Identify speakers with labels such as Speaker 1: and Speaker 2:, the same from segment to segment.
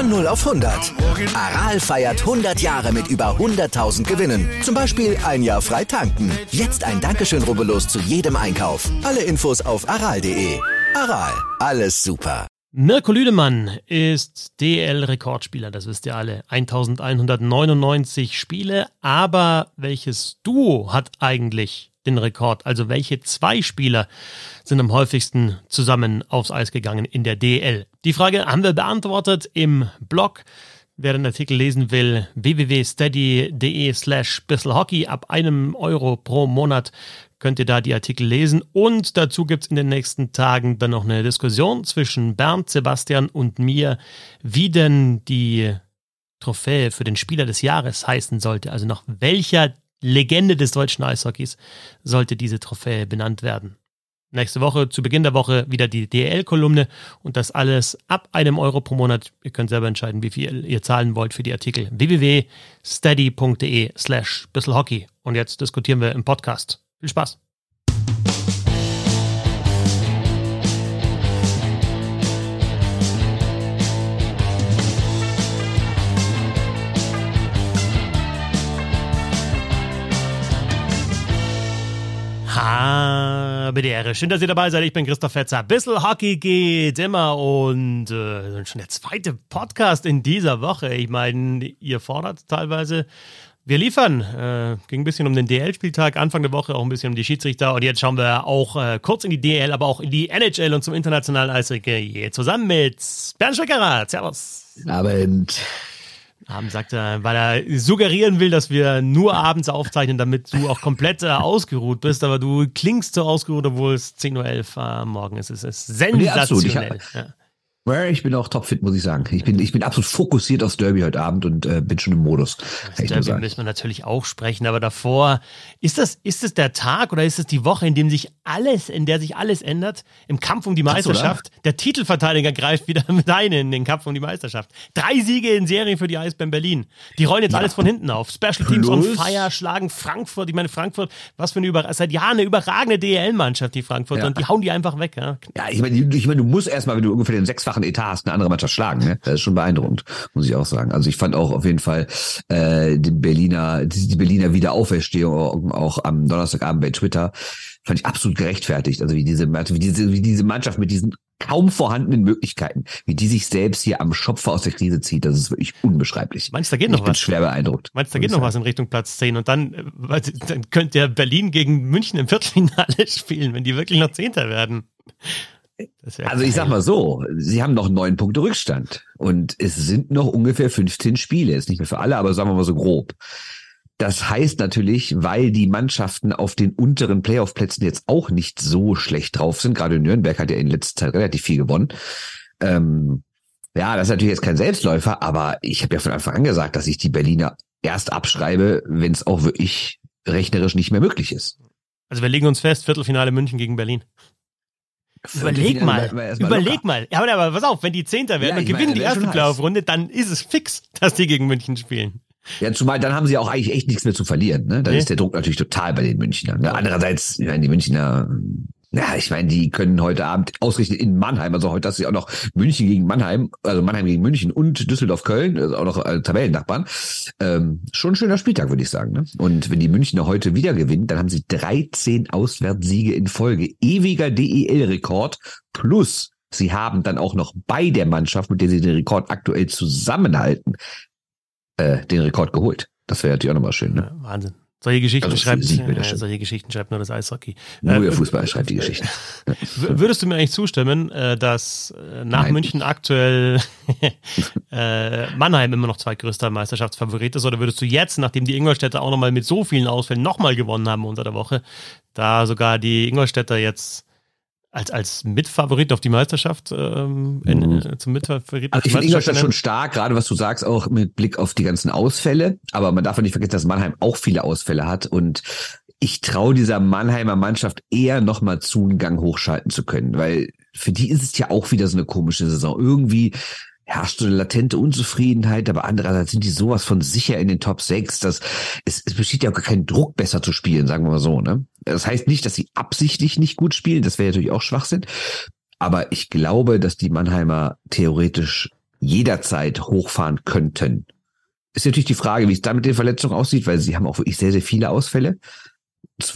Speaker 1: Von 0 auf 100. Aral feiert 100 Jahre mit über 100.000 Gewinnen. Zum Beispiel ein Jahr frei tanken. Jetzt ein Dankeschön, rubbellos zu jedem Einkauf. Alle Infos auf aral.de. Aral, alles super.
Speaker 2: Mirko Lüdemann ist DL-Rekordspieler, das wisst ihr alle. 1199 Spiele, aber welches Duo hat eigentlich den Rekord. Also welche zwei Spieler sind am häufigsten zusammen aufs Eis gegangen in der DL? Die Frage haben wir beantwortet im Blog. Wer den Artikel lesen will, www.steady.de slash bisselhockey. Ab einem Euro pro Monat könnt ihr da die Artikel lesen. Und dazu gibt's in den nächsten Tagen dann noch eine Diskussion zwischen Bernd, Sebastian und mir, wie denn die Trophäe für den Spieler des Jahres heißen sollte. Also nach welcher Legende des deutschen Eishockeys sollte diese Trophäe benannt werden. Nächste Woche, zu Beginn der Woche, wieder die DL-Kolumne und das alles ab einem Euro pro Monat. Ihr könnt selber entscheiden, wie viel ihr zahlen wollt für die Artikel. www.steady.de slash bisselhockey. Und jetzt diskutieren wir im Podcast. Viel Spaß! Ehre. Schön, dass ihr dabei seid. Ich bin Christoph Fetzer. Bissl Hockey geht immer und äh, schon der zweite Podcast in dieser Woche. Ich meine, ihr fordert teilweise. Wir liefern. Äh, ging ein bisschen um den DL-Spieltag, Anfang der Woche auch ein bisschen um die Schiedsrichter und jetzt schauen wir auch äh, kurz in die DL, aber auch in die NHL und zum internationalen Eishockey zusammen mit Bernd Schleckerer. Servus.
Speaker 3: Abend.
Speaker 2: Abend sagt er, weil er suggerieren will, dass wir nur abends aufzeichnen, damit du auch komplett äh, ausgeruht bist. Aber du klingst so ausgeruht, obwohl es 10.11 Uhr am Morgen ist. Es ist sensationell. Nee,
Speaker 3: ich bin auch topfit, muss ich sagen. Ich bin, ich bin absolut fokussiert aufs Derby heute Abend und äh, bin schon im Modus.
Speaker 2: Das Derby müssen wir natürlich auch sprechen, aber davor, ist das, ist das der Tag oder ist es die Woche, in dem sich alles, in der sich alles ändert? Im Kampf um die Meisterschaft. So, der Titelverteidiger greift wieder mit ein in den Kampf um die Meisterschaft. Drei Siege in Serie für die Eisbären Berlin. Die rollen jetzt ja. alles von hinten auf. Special Teams on Fire schlagen Frankfurt. Ich meine, Frankfurt, was für eine über, seit Jahren eine überragende DL-Mannschaft, die Frankfurt, ja. und die hauen die einfach weg. Ja,
Speaker 3: ja ich meine, ich mein, du musst erstmal, wenn du ungefähr den sechsfachen sechsfachen Etat hast, eine andere Mannschaft schlagen. Ne? Das ist schon beeindruckend, muss ich auch sagen. Also ich fand auch auf jeden Fall äh, den Berliner, die Berliner Wiederaufstehung auch am Donnerstagabend bei Twitter fand ich absolut gerechtfertigt. Also wie diese, wie diese, wie diese Mannschaft mit diesen kaum vorhandenen Möglichkeiten, wie die sich selbst hier am Schopfer aus der Krise zieht, das ist wirklich unbeschreiblich.
Speaker 2: Meinst du, da geht noch
Speaker 3: ich
Speaker 2: was?
Speaker 3: Ich bin schwer beeindruckt.
Speaker 2: Meinst du, da geht noch was in Richtung Platz 10 und dann, äh, dann könnte ja Berlin gegen München im Viertelfinale spielen, wenn die wirklich noch Zehnter werden.
Speaker 3: Also ich sag mal so, sie haben noch neun Punkte Rückstand und es sind noch ungefähr 15 Spiele. Ist nicht mehr für alle, aber sagen wir mal so grob. Das heißt natürlich, weil die Mannschaften auf den unteren Playoff-Plätzen jetzt auch nicht so schlecht drauf sind. Gerade Nürnberg hat ja in letzter Zeit relativ viel gewonnen. Ähm, ja, das ist natürlich jetzt kein Selbstläufer, aber ich habe ja von Anfang an gesagt, dass ich die Berliner erst abschreibe, wenn es auch wirklich rechnerisch nicht mehr möglich ist.
Speaker 2: Also wir legen uns fest, Viertelfinale München gegen Berlin. Überleg mal, überleg locker. mal. Ja, aber pass auf, wenn die Zehnter werden ja, und gewinnen meine, die erste Playoff-Runde, dann ist es fix, dass die gegen München spielen.
Speaker 3: Ja, zumal dann haben sie auch eigentlich echt nichts mehr zu verlieren. Ne? Dann nee. ist der Druck natürlich total bei den Münchnern. Ne? Andererseits, ich meine, die Münchner ja, ich meine, die können heute Abend ausrichten in Mannheim. Also heute hast du ja auch noch München gegen Mannheim, also Mannheim gegen München und Düsseldorf-Köln, also auch noch äh, Tabellennachbarn. Ähm, schon ein schöner Spieltag, würde ich sagen. Ne? Und wenn die Münchner heute wieder gewinnen, dann haben sie 13 Auswärtssiege in Folge. Ewiger DEL-Rekord plus sie haben dann auch noch bei der Mannschaft, mit der sie den Rekord aktuell zusammenhalten, äh, den Rekord geholt. Das wäre natürlich auch nochmal schön. Ne?
Speaker 2: Ja, Wahnsinn. Solche Geschichten, also schreibt, äh, solche Geschichten schreibt nur das Eishockey.
Speaker 3: Nur der äh, Fußball schreibt die Geschichten.
Speaker 2: Würdest du mir eigentlich zustimmen, äh, dass äh, nach Nein. München aktuell äh, Mannheim immer noch zweitgrößter Meisterschaftsfavorit ist? Oder würdest du jetzt, nachdem die Ingolstädter auch nochmal mit so vielen Ausfällen nochmal gewonnen haben unter der Woche, da sogar die Ingolstädter jetzt als, als Mitfavorit auf die Meisterschaft, ähm, in, mhm. äh, zum Mitfavorit.
Speaker 3: Also ich finde Ingolstadt schon stark, gerade was du sagst, auch mit Blick auf die ganzen Ausfälle. Aber man darf nicht vergessen, dass Mannheim auch viele Ausfälle hat und ich traue dieser Mannheimer Mannschaft eher nochmal zu, einen Gang hochschalten zu können, weil für die ist es ja auch wieder so eine komische Saison. Irgendwie herrscht so eine latente Unzufriedenheit, aber andererseits sind die sowas von sicher in den Top 6, dass es, es besteht ja auch gar kein Druck, besser zu spielen, sagen wir mal so. Ne? Das heißt nicht, dass sie absichtlich nicht gut spielen, das wäre natürlich auch Schwachsinn. Aber ich glaube, dass die Mannheimer theoretisch jederzeit hochfahren könnten. Ist natürlich die Frage, wie es da mit den Verletzungen aussieht, weil sie haben auch wirklich sehr, sehr viele Ausfälle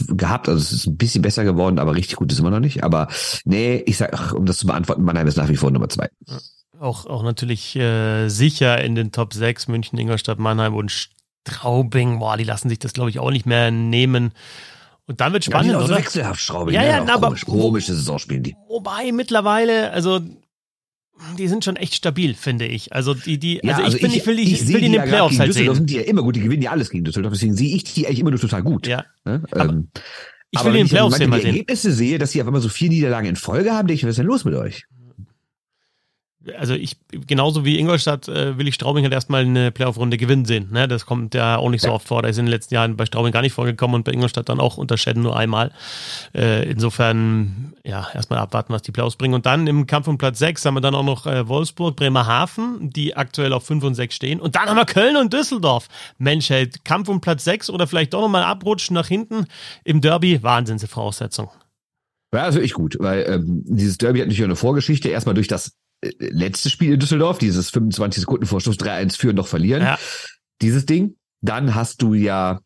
Speaker 3: gehabt. Also es ist ein bisschen besser geworden, aber richtig gut ist immer noch nicht. Aber nee, ich sag, um das zu beantworten, Mannheim ist nach wie vor Nummer zwei. Ja.
Speaker 2: Auch, auch natürlich äh, sicher in den Top 6 München, Ingolstadt, Mannheim und Straubing. Boah, die lassen sich das, glaube ich, auch nicht mehr nehmen. Und dann wird spannend, ja, die
Speaker 3: oder? wechselhaft Straubing.
Speaker 2: Ja, ja, ja aber
Speaker 3: komisch, komische Saison spielen die.
Speaker 2: Wobei mittlerweile, also die sind schon echt stabil, finde ich. Also die, die,
Speaker 3: ja,
Speaker 2: also, ich, also bin, ich, ich will, ich, ich will die in den Playoffs halt sehen.
Speaker 3: sind die ja immer gut, die gewinnen ja alles gegen Düsseldorf, deswegen sehe ich die eigentlich immer nur total gut.
Speaker 2: Ja.
Speaker 3: Ne? Ähm,
Speaker 2: ich will die in den Playoffs sehen, mal sehen.
Speaker 3: Wenn ich Ergebnisse sehe, dass sie auf einmal so vier Niederlagen in Folge haben, denke ich, was ist denn los mit euch?
Speaker 2: Also ich, genauso wie Ingolstadt, äh, will ich Straubing halt erstmal eine Playoff-Runde gewinnen sehen. Ne? Das kommt ja auch nicht so oft vor. Da ist in den letzten Jahren bei Straubing gar nicht vorgekommen und bei Ingolstadt dann auch unter Schäden nur einmal. Äh, insofern, ja, erstmal abwarten, was die Playoffs bringen. Und dann im Kampf um Platz 6 haben wir dann auch noch äh, Wolfsburg, Bremerhaven, die aktuell auf 5 und 6 stehen. Und dann haben wir Köln und Düsseldorf. Mensch, hey, Kampf um Platz 6 oder vielleicht doch nochmal abrutschen nach hinten im Derby. Wahnsinnsvoraussetzung.
Speaker 3: Ja, also ich gut, weil ähm, dieses Derby hat natürlich eine Vorgeschichte. Erstmal durch das letzte Spiel in Düsseldorf, dieses 25 Sekunden Vorschuss 3-1 führen, noch verlieren. Ja. Dieses Ding. Dann hast du ja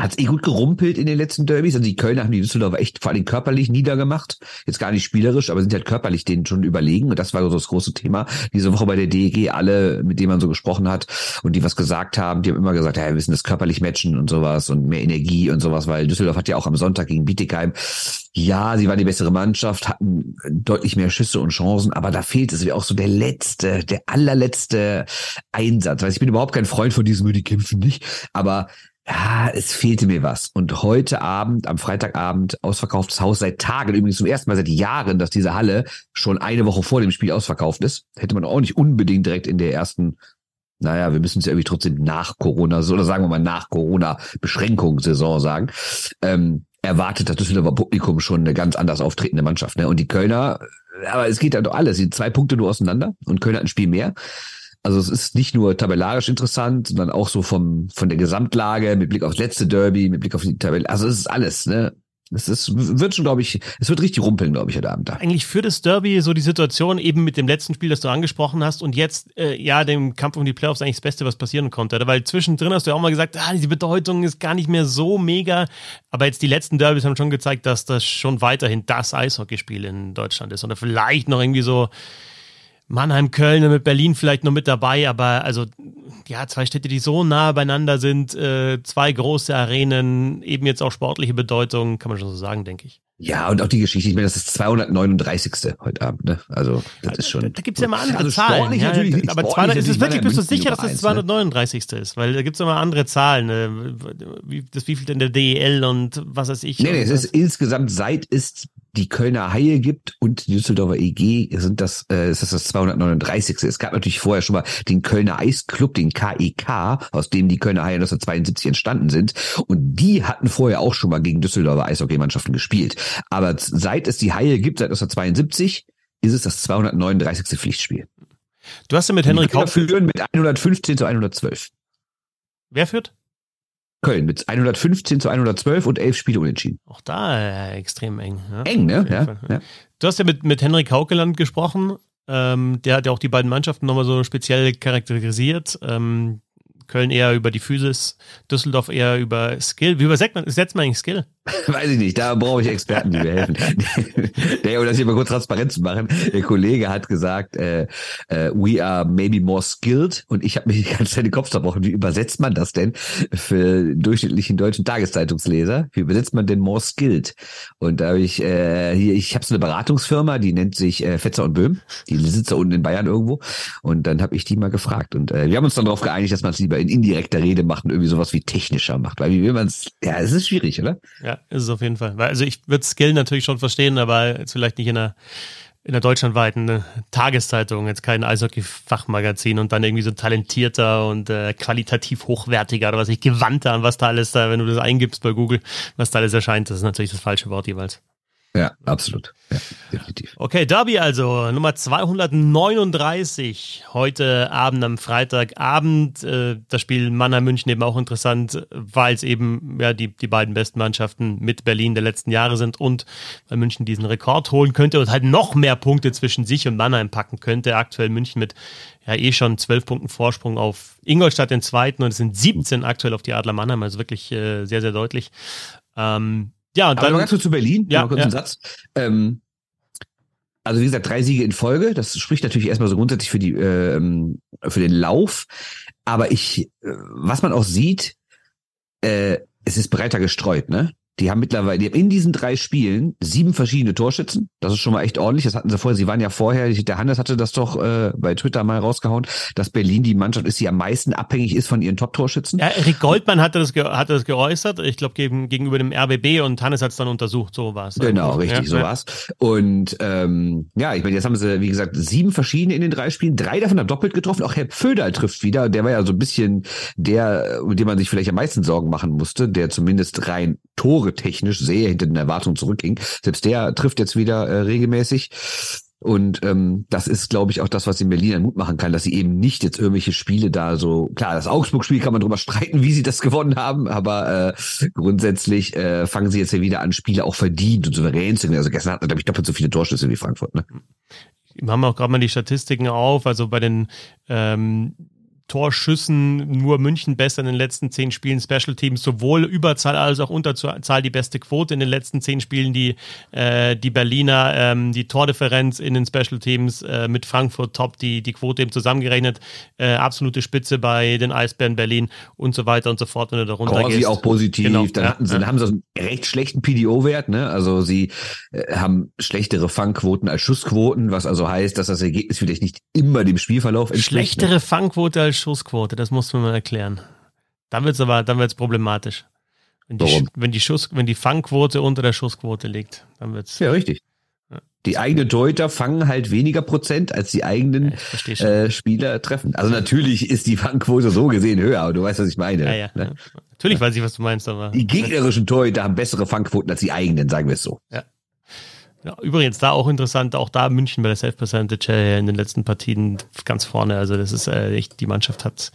Speaker 3: hat es eh gut gerumpelt in den letzten Derbys. Also die Kölner haben die Düsseldorfer echt vor allem körperlich niedergemacht. Jetzt gar nicht spielerisch, aber sind halt körperlich denen schon überlegen. Und das war so das große Thema diese Woche bei der DEG. Alle, mit denen man so gesprochen hat und die was gesagt haben, die haben immer gesagt, ja, wir müssen das körperlich matchen und sowas und mehr Energie und sowas, weil Düsseldorf hat ja auch am Sonntag gegen Bietigheim, ja, sie waren die bessere Mannschaft, hatten deutlich mehr Schüsse und Chancen, aber da fehlt es wie auch so der letzte, der allerletzte Einsatz. Weil ich bin überhaupt kein Freund von diesem, die kämpfen nicht, aber ja, es fehlte mir was. Und heute Abend, am Freitagabend, ausverkauftes Haus seit Tagen, übrigens zum ersten Mal seit Jahren, dass diese Halle schon eine Woche vor dem Spiel ausverkauft ist. Hätte man auch nicht unbedingt direkt in der ersten, naja, wir müssen es ja irgendwie trotzdem nach Corona, oder sagen wir mal nach Corona-Beschränkungssaison sagen, ähm, erwartet das Düsseldorfer Publikum schon eine ganz anders auftretende Mannschaft. Ne? Und die Kölner, aber es geht ja doch alles, sind zwei Punkte nur auseinander und Köln hat ein Spiel mehr. Also es ist nicht nur tabellarisch interessant, sondern auch so vom, von der Gesamtlage, mit Blick aufs letzte Derby, mit Blick auf die Tabelle. Also es ist alles, ne? Es ist, wird schon, glaube ich, es wird richtig rumpeln, glaube ich, heute Abend da.
Speaker 2: Eigentlich für das Derby so die Situation eben mit dem letzten Spiel, das du angesprochen hast und jetzt, äh, ja, dem Kampf um die Playoffs eigentlich das Beste, was passieren konnte. Weil zwischendrin hast du ja auch mal gesagt, ah, die Bedeutung ist gar nicht mehr so mega. Aber jetzt die letzten Derbys haben schon gezeigt, dass das schon weiterhin das Eishockeyspiel in Deutschland ist. Oder vielleicht noch irgendwie so, Mannheim, Köln mit Berlin vielleicht noch mit dabei, aber also ja, zwei Städte, die so nah beieinander sind, äh, zwei große Arenen, eben jetzt auch sportliche Bedeutung, kann man schon so sagen, denke ich.
Speaker 3: Ja, und auch die Geschichte, ich meine, das ist das 239. heute Abend, ne? Also, das ist schon. Da,
Speaker 2: da gibt's ja mal andere also Zahlen. Ja, natürlich, aber 200, ist es wirklich, bist du sicher, dass das 239. Ne? ist? Weil da gibt's immer andere Zahlen, ne? wie, das wie viel denn der DEL und was weiß ich.
Speaker 3: Nee, nee, es ist insgesamt, seit es die Kölner Haie gibt und die Düsseldorfer EG sind das, äh, ist das das 239. Es gab natürlich vorher schon mal den Kölner Eisclub, den KEK, e aus dem die Kölner Haie 1972 entstanden sind. Und die hatten vorher auch schon mal gegen Düsseldorfer Eishockeymannschaften gespielt. Aber seit es die Haie gibt, seit 1972, ist es das 239. Pflichtspiel.
Speaker 2: Du hast ja mit Henrik
Speaker 3: Haupt führen mit 115 zu 112.
Speaker 2: Wer führt?
Speaker 3: Köln mit 115 zu 112 und elf Spiele unentschieden.
Speaker 2: Auch da äh, extrem eng.
Speaker 3: Ja? Eng, ne? Ja, ja.
Speaker 2: Du hast ja mit, mit Henrik Haukeland gesprochen. Ähm, der hat ja auch die beiden Mannschaften nochmal so speziell charakterisiert. Ähm, Köln eher über die Physis, Düsseldorf eher über Skill. Wie übersetzt man, setzt man eigentlich Skill?
Speaker 3: Weiß ich nicht, da brauche ich Experten, die mir helfen. der, um das hier mal kurz transparent zu machen, der Kollege hat gesagt, äh, äh, we are maybe more skilled und ich habe mich die ganze Zeit den Kopf zerbrochen. Wie übersetzt man das denn für durchschnittlichen deutschen Tageszeitungsleser? Wie übersetzt man denn more skilled? Und da habe ich äh, hier, ich habe so eine Beratungsfirma, die nennt sich äh, Fetzer und Böhm, die sitzt da unten in Bayern irgendwo und dann habe ich die mal gefragt und äh, wir haben uns dann darauf geeinigt, dass man es lieber in indirekter Rede macht und irgendwie sowas wie technischer macht. Weil wie will man es, ja, es ist schwierig, oder?
Speaker 2: Ja. Ist es auf jeden Fall. Also ich würde Skill natürlich schon verstehen, aber jetzt vielleicht nicht in einer in der deutschlandweiten äh, Tageszeitung, jetzt kein Eishockey-Fachmagazin und dann irgendwie so talentierter und äh, qualitativ hochwertiger oder was ich gewandter an was da alles da, wenn du das eingibst bei Google, was da alles erscheint, das ist natürlich das falsche Wort jeweils.
Speaker 3: Ja, absolut. Ja, definitiv.
Speaker 2: Okay, Derby also, Nummer 239. Heute Abend am Freitagabend. Äh, das Spiel Mannheim-München eben auch interessant, weil es eben ja, die, die beiden besten Mannschaften mit Berlin der letzten Jahre sind und weil München diesen Rekord holen könnte und halt noch mehr Punkte zwischen sich und Mannheim packen könnte. Aktuell München mit ja eh schon zwölf Punkten Vorsprung auf Ingolstadt den zweiten und es sind 17 aktuell auf die Adler Mannheim, also wirklich äh, sehr, sehr deutlich. Ähm, ja, und
Speaker 3: Aber
Speaker 2: dann.
Speaker 3: ganz kurz zu Berlin,
Speaker 2: Ja,
Speaker 3: ja, kurz
Speaker 2: ja.
Speaker 3: einen Satz. Ähm, also wie gesagt, drei Siege in Folge. Das spricht natürlich erstmal so grundsätzlich für die ähm, für den Lauf. Aber ich, äh, was man auch sieht, äh, es ist breiter gestreut, ne? Die haben mittlerweile, die haben in diesen drei Spielen sieben verschiedene Torschützen. Das ist schon mal echt ordentlich. Das hatten sie vorher. Sie waren ja vorher, der Hannes hatte das doch äh, bei Twitter mal rausgehauen, dass Berlin die Mannschaft ist, die am meisten abhängig ist von ihren Top-Torschützen.
Speaker 2: Ja, Rick Goldmann hatte das, hatte das geäußert, ich glaube gegen, gegenüber dem RBB und Hannes hat es dann untersucht, so war es.
Speaker 3: Genau, richtig,
Speaker 2: ja,
Speaker 3: so
Speaker 2: ja.
Speaker 3: war's. Und ähm, ja, ich meine, jetzt haben sie, wie gesagt, sieben verschiedene in den drei Spielen. Drei davon haben doppelt getroffen. Auch Herr Pföderl trifft wieder. Der war ja so ein bisschen der, um den man sich vielleicht am meisten Sorgen machen musste, der zumindest rein Tore technisch sehr hinter den Erwartungen zurückging. Selbst der trifft jetzt wieder äh, regelmäßig. Und ähm, das ist, glaube ich, auch das, was den Berlinern Mut machen kann, dass sie eben nicht jetzt irgendwelche Spiele da so, klar, das Augsburg-Spiel kann man drüber streiten, wie sie das gewonnen haben, aber äh, grundsätzlich äh, fangen sie jetzt ja wieder an, Spiele auch verdient und souverän zu gewinnen. Also gestern hatten, glaube ich, doppelt so viele Torschüsse wie Frankfurt. Ne?
Speaker 2: Wir haben auch gerade mal die Statistiken auf, also bei den ähm, Torschüssen nur München besser in den letzten zehn Spielen Special Teams, sowohl Überzahl als auch Unterzahl die beste Quote in den letzten zehn Spielen, die, äh, die Berliner, ähm, die Tordifferenz in den Special Teams äh, mit Frankfurt top, die, die Quote eben zusammengerechnet, äh, absolute Spitze bei den Eisbären Berlin und so weiter und so fort, wenn du da runter
Speaker 3: Corsi
Speaker 2: gehst.
Speaker 3: auch positiv.
Speaker 2: Genau,
Speaker 3: Dann,
Speaker 2: ja,
Speaker 3: sie,
Speaker 2: ja.
Speaker 3: haben sie einen recht schlechten PDO-Wert. Ne? Also sie äh, haben schlechtere Fangquoten als Schussquoten, was also heißt, dass das Ergebnis vielleicht nicht immer dem Spielverlauf entspricht. Ne?
Speaker 2: Schlechtere Fangquote als Schussquote, das musst du mir mal erklären. Dann wird's aber, dann wird's problematisch. Wenn die,
Speaker 3: Warum?
Speaker 2: Wenn die Schuss, wenn die Fangquote unter der Schussquote liegt, dann wird's.
Speaker 3: Ja, richtig.
Speaker 2: Ja.
Speaker 3: Die eigenen Torhüter fangen halt weniger Prozent, als die eigenen äh, Spieler treffen. Also natürlich ist die Fangquote so gesehen höher, aber du weißt, was ich meine.
Speaker 2: ja, ja,
Speaker 3: ne?
Speaker 2: Natürlich weiß ich, was du meinst, aber.
Speaker 3: Die gegnerischen Torhüter haben bessere Fangquoten als die eigenen, sagen wir es so.
Speaker 2: Ja, übrigens da auch interessant, auch da München bei der Self-Percentage in den letzten Partien ganz vorne. Also das ist äh, echt, die Mannschaft hat,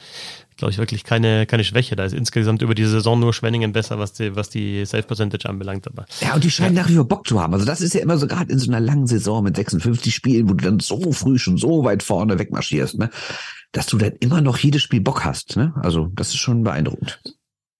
Speaker 2: glaube ich, wirklich keine, keine Schwäche. Da ist insgesamt über die Saison nur Schwenningen besser, was die, was die Self-Percentage anbelangt. Aber
Speaker 3: Ja, und die scheinen nach wie vor Bock zu haben. Also das ist ja immer so gerade in so einer langen Saison mit 56 Spielen, wo du dann so früh schon so weit vorne wegmarschierst, ne? Dass du dann immer noch jedes Spiel Bock hast, ne? Also das ist schon beeindruckend.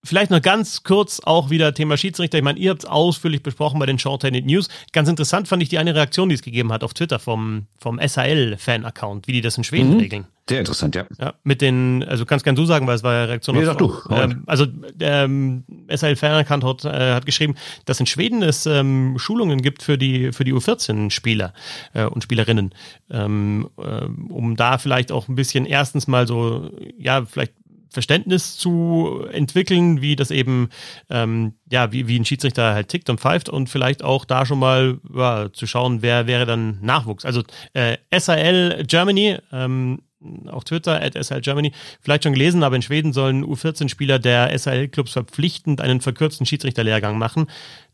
Speaker 2: Vielleicht noch ganz kurz auch wieder Thema Schiedsrichter. Ich meine, ihr habt es ausführlich besprochen bei den Shorthanded News. Ganz interessant fand ich die eine Reaktion, die es gegeben hat auf Twitter vom, vom SAL-Fan-Account, wie die das in Schweden
Speaker 3: Mhm.
Speaker 2: regeln.
Speaker 3: Sehr interessant, ja.
Speaker 2: Ja, mit den, also kannst gern du sagen, weil es war ja Reaktion
Speaker 3: Nee,
Speaker 2: auf,
Speaker 3: sag du.
Speaker 2: ähm, also ähm, SAL Fan-Account hat, äh, hat geschrieben, dass in Schweden es ähm, Schulungen gibt für die für die U14-Spieler äh, und Spielerinnen, ähm, ähm, um da vielleicht auch ein bisschen erstens mal so, ja, vielleicht Verständnis zu entwickeln, wie das eben, ähm, ja, wie, wie ein Schiedsrichter halt tickt und pfeift und vielleicht auch da schon mal ja, zu schauen, wer wäre dann Nachwuchs. Also äh, SAL Germany, ähm, auf Twitter, at SL Germany, vielleicht schon gelesen, aber in Schweden sollen U14-Spieler der SAL-Clubs verpflichtend einen verkürzten Schiedsrichterlehrgang machen.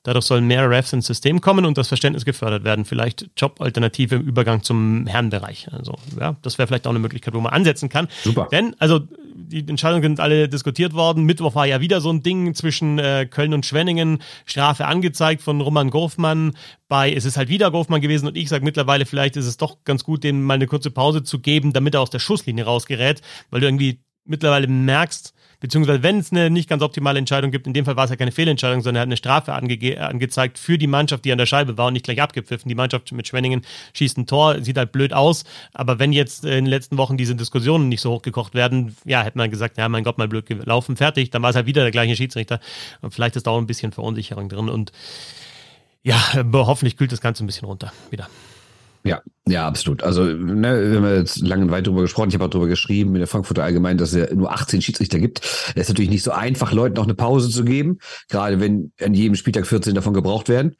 Speaker 2: Dadurch sollen mehr Refs ins System kommen und das Verständnis gefördert werden. Vielleicht Jobalternative im Übergang zum Herrenbereich. Also, ja, das wäre vielleicht auch eine Möglichkeit, wo man ansetzen kann.
Speaker 3: Super.
Speaker 2: Denn, also, die Entscheidungen sind alle diskutiert worden. Mittwoch war ja wieder so ein Ding zwischen äh, Köln und Schwenningen. Strafe angezeigt von Roman Gorfmann. Bei, es ist halt wieder Gorfmann gewesen und ich sage mittlerweile, vielleicht ist es doch ganz gut, dem mal eine kurze Pause zu geben, damit er aus der Schusslinie rausgerät, weil du irgendwie mittlerweile merkst, beziehungsweise wenn es eine nicht ganz optimale Entscheidung gibt, in dem Fall war es ja keine Fehlentscheidung, sondern er hat eine Strafe ange angezeigt für die Mannschaft, die an der Scheibe war und nicht gleich abgepfiffen. Die Mannschaft mit Schwenningen schießt ein Tor, sieht halt blöd aus, aber wenn jetzt in den letzten Wochen diese Diskussionen nicht so hochgekocht werden, ja, hätte man gesagt, ja, mein Gott, mal blöd gelaufen, fertig, dann war es halt wieder der gleiche Schiedsrichter und vielleicht ist da auch ein bisschen Verunsicherung drin und ja, hoffentlich kühlt das Ganze ein bisschen runter wieder.
Speaker 3: Ja, ja, absolut. Also, ne, wir haben jetzt lange und weit drüber gesprochen. Ich habe auch drüber geschrieben in der Frankfurter Allgemein, dass es nur 18 Schiedsrichter gibt. Es ist natürlich nicht so einfach, Leuten auch eine Pause zu geben, gerade wenn an jedem Spieltag 14 davon gebraucht werden.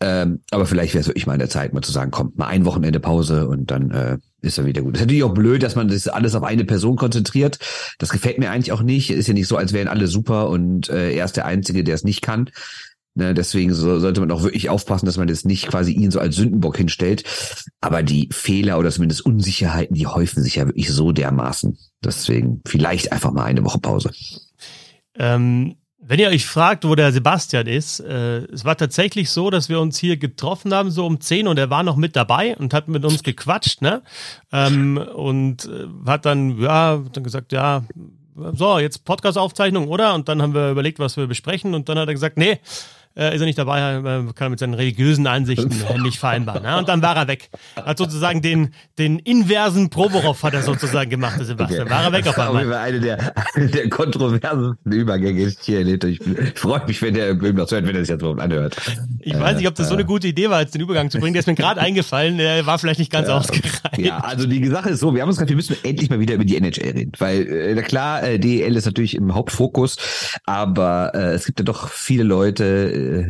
Speaker 3: Ähm, aber vielleicht wäre es wirklich mal in der Zeit, mal zu sagen, kommt mal ein Wochenende Pause und dann äh, ist er wieder gut. Das ist natürlich auch blöd, dass man das alles auf eine Person konzentriert. Das gefällt mir eigentlich auch nicht. Ist ja nicht so, als wären alle super und äh, er ist der Einzige, der es nicht kann. Ne, deswegen so, sollte man auch wirklich aufpassen, dass man jetzt nicht quasi ihn so als Sündenbock hinstellt. Aber die Fehler oder zumindest Unsicherheiten, die häufen sich ja wirklich so dermaßen. Deswegen vielleicht einfach mal eine Woche Pause.
Speaker 2: Ähm, wenn ihr euch fragt, wo der Sebastian ist, äh, es war tatsächlich so, dass wir uns hier getroffen haben, so um 10 und er war noch mit dabei und hat mit uns gequatscht, ne? Ähm, und äh, hat dann, ja, dann gesagt, ja, so, jetzt Podcast-Aufzeichnung, oder? Und dann haben wir überlegt, was wir besprechen und dann hat er gesagt, nee, äh, ist er nicht dabei, äh, kann er mit seinen religiösen Ansichten äh, nicht vereinbaren. Ne? Und dann war er weg. Hat sozusagen den, den inversen Provorov hat er sozusagen gemacht, der Sebastian. Okay. War er weg auf einmal.
Speaker 3: Das eine der, eine der kontroversesten Übergänge ist hier erlebt. Ich, ich freue mich, wenn der noch hört, wenn er sich jetzt überhaupt anhört.
Speaker 2: Ich weiß nicht, ob das so eine gute Idee war, jetzt den Übergang zu bringen. Der ist mir gerade eingefallen. Der war vielleicht nicht ganz ja. ausgereift.
Speaker 3: Ja, also die Sache ist so, wir haben uns gesagt, wir müssen endlich mal wieder über die NHL reden. Weil, äh, klar, äh, DEL ist natürlich im Hauptfokus, aber äh, es gibt ja doch viele Leute,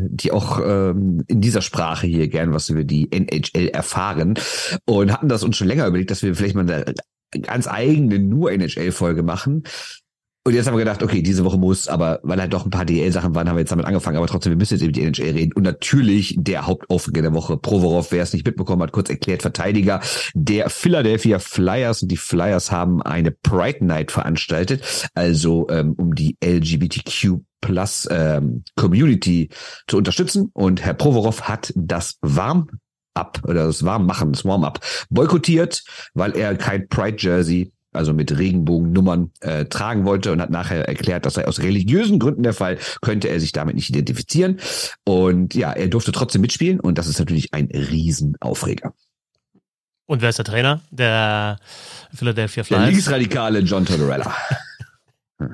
Speaker 3: die auch ähm, in dieser Sprache hier gern was über die NHL erfahren und hatten das uns schon länger überlegt, dass wir vielleicht mal eine ganz eigene nur NHL-Folge machen. Und jetzt haben wir gedacht, okay, diese Woche muss, aber weil halt doch ein paar DL-Sachen waren, haben wir jetzt damit angefangen. Aber trotzdem, wir müssen jetzt über die NHL reden. Und natürlich der Hauptaufreger der Woche, Provorov, wer es nicht mitbekommen hat, kurz erklärt, Verteidiger der Philadelphia Flyers. Und die Flyers haben eine Pride Night veranstaltet, also ähm, um die LGBTQ Plus ähm, Community zu unterstützen. Und Herr Provorov hat das warm ab oder das Warmmachen, das Warm-up boykottiert, weil er kein Pride Jersey also mit Regenbogennummern äh, tragen wollte und hat nachher erklärt, das sei aus religiösen Gründen der Fall, könnte er sich damit nicht identifizieren. Und ja, er durfte trotzdem mitspielen und das ist natürlich ein Riesenaufreger.
Speaker 2: Und wer ist der Trainer der Philadelphia Flyers? Der
Speaker 3: linksradikale John Tortorella.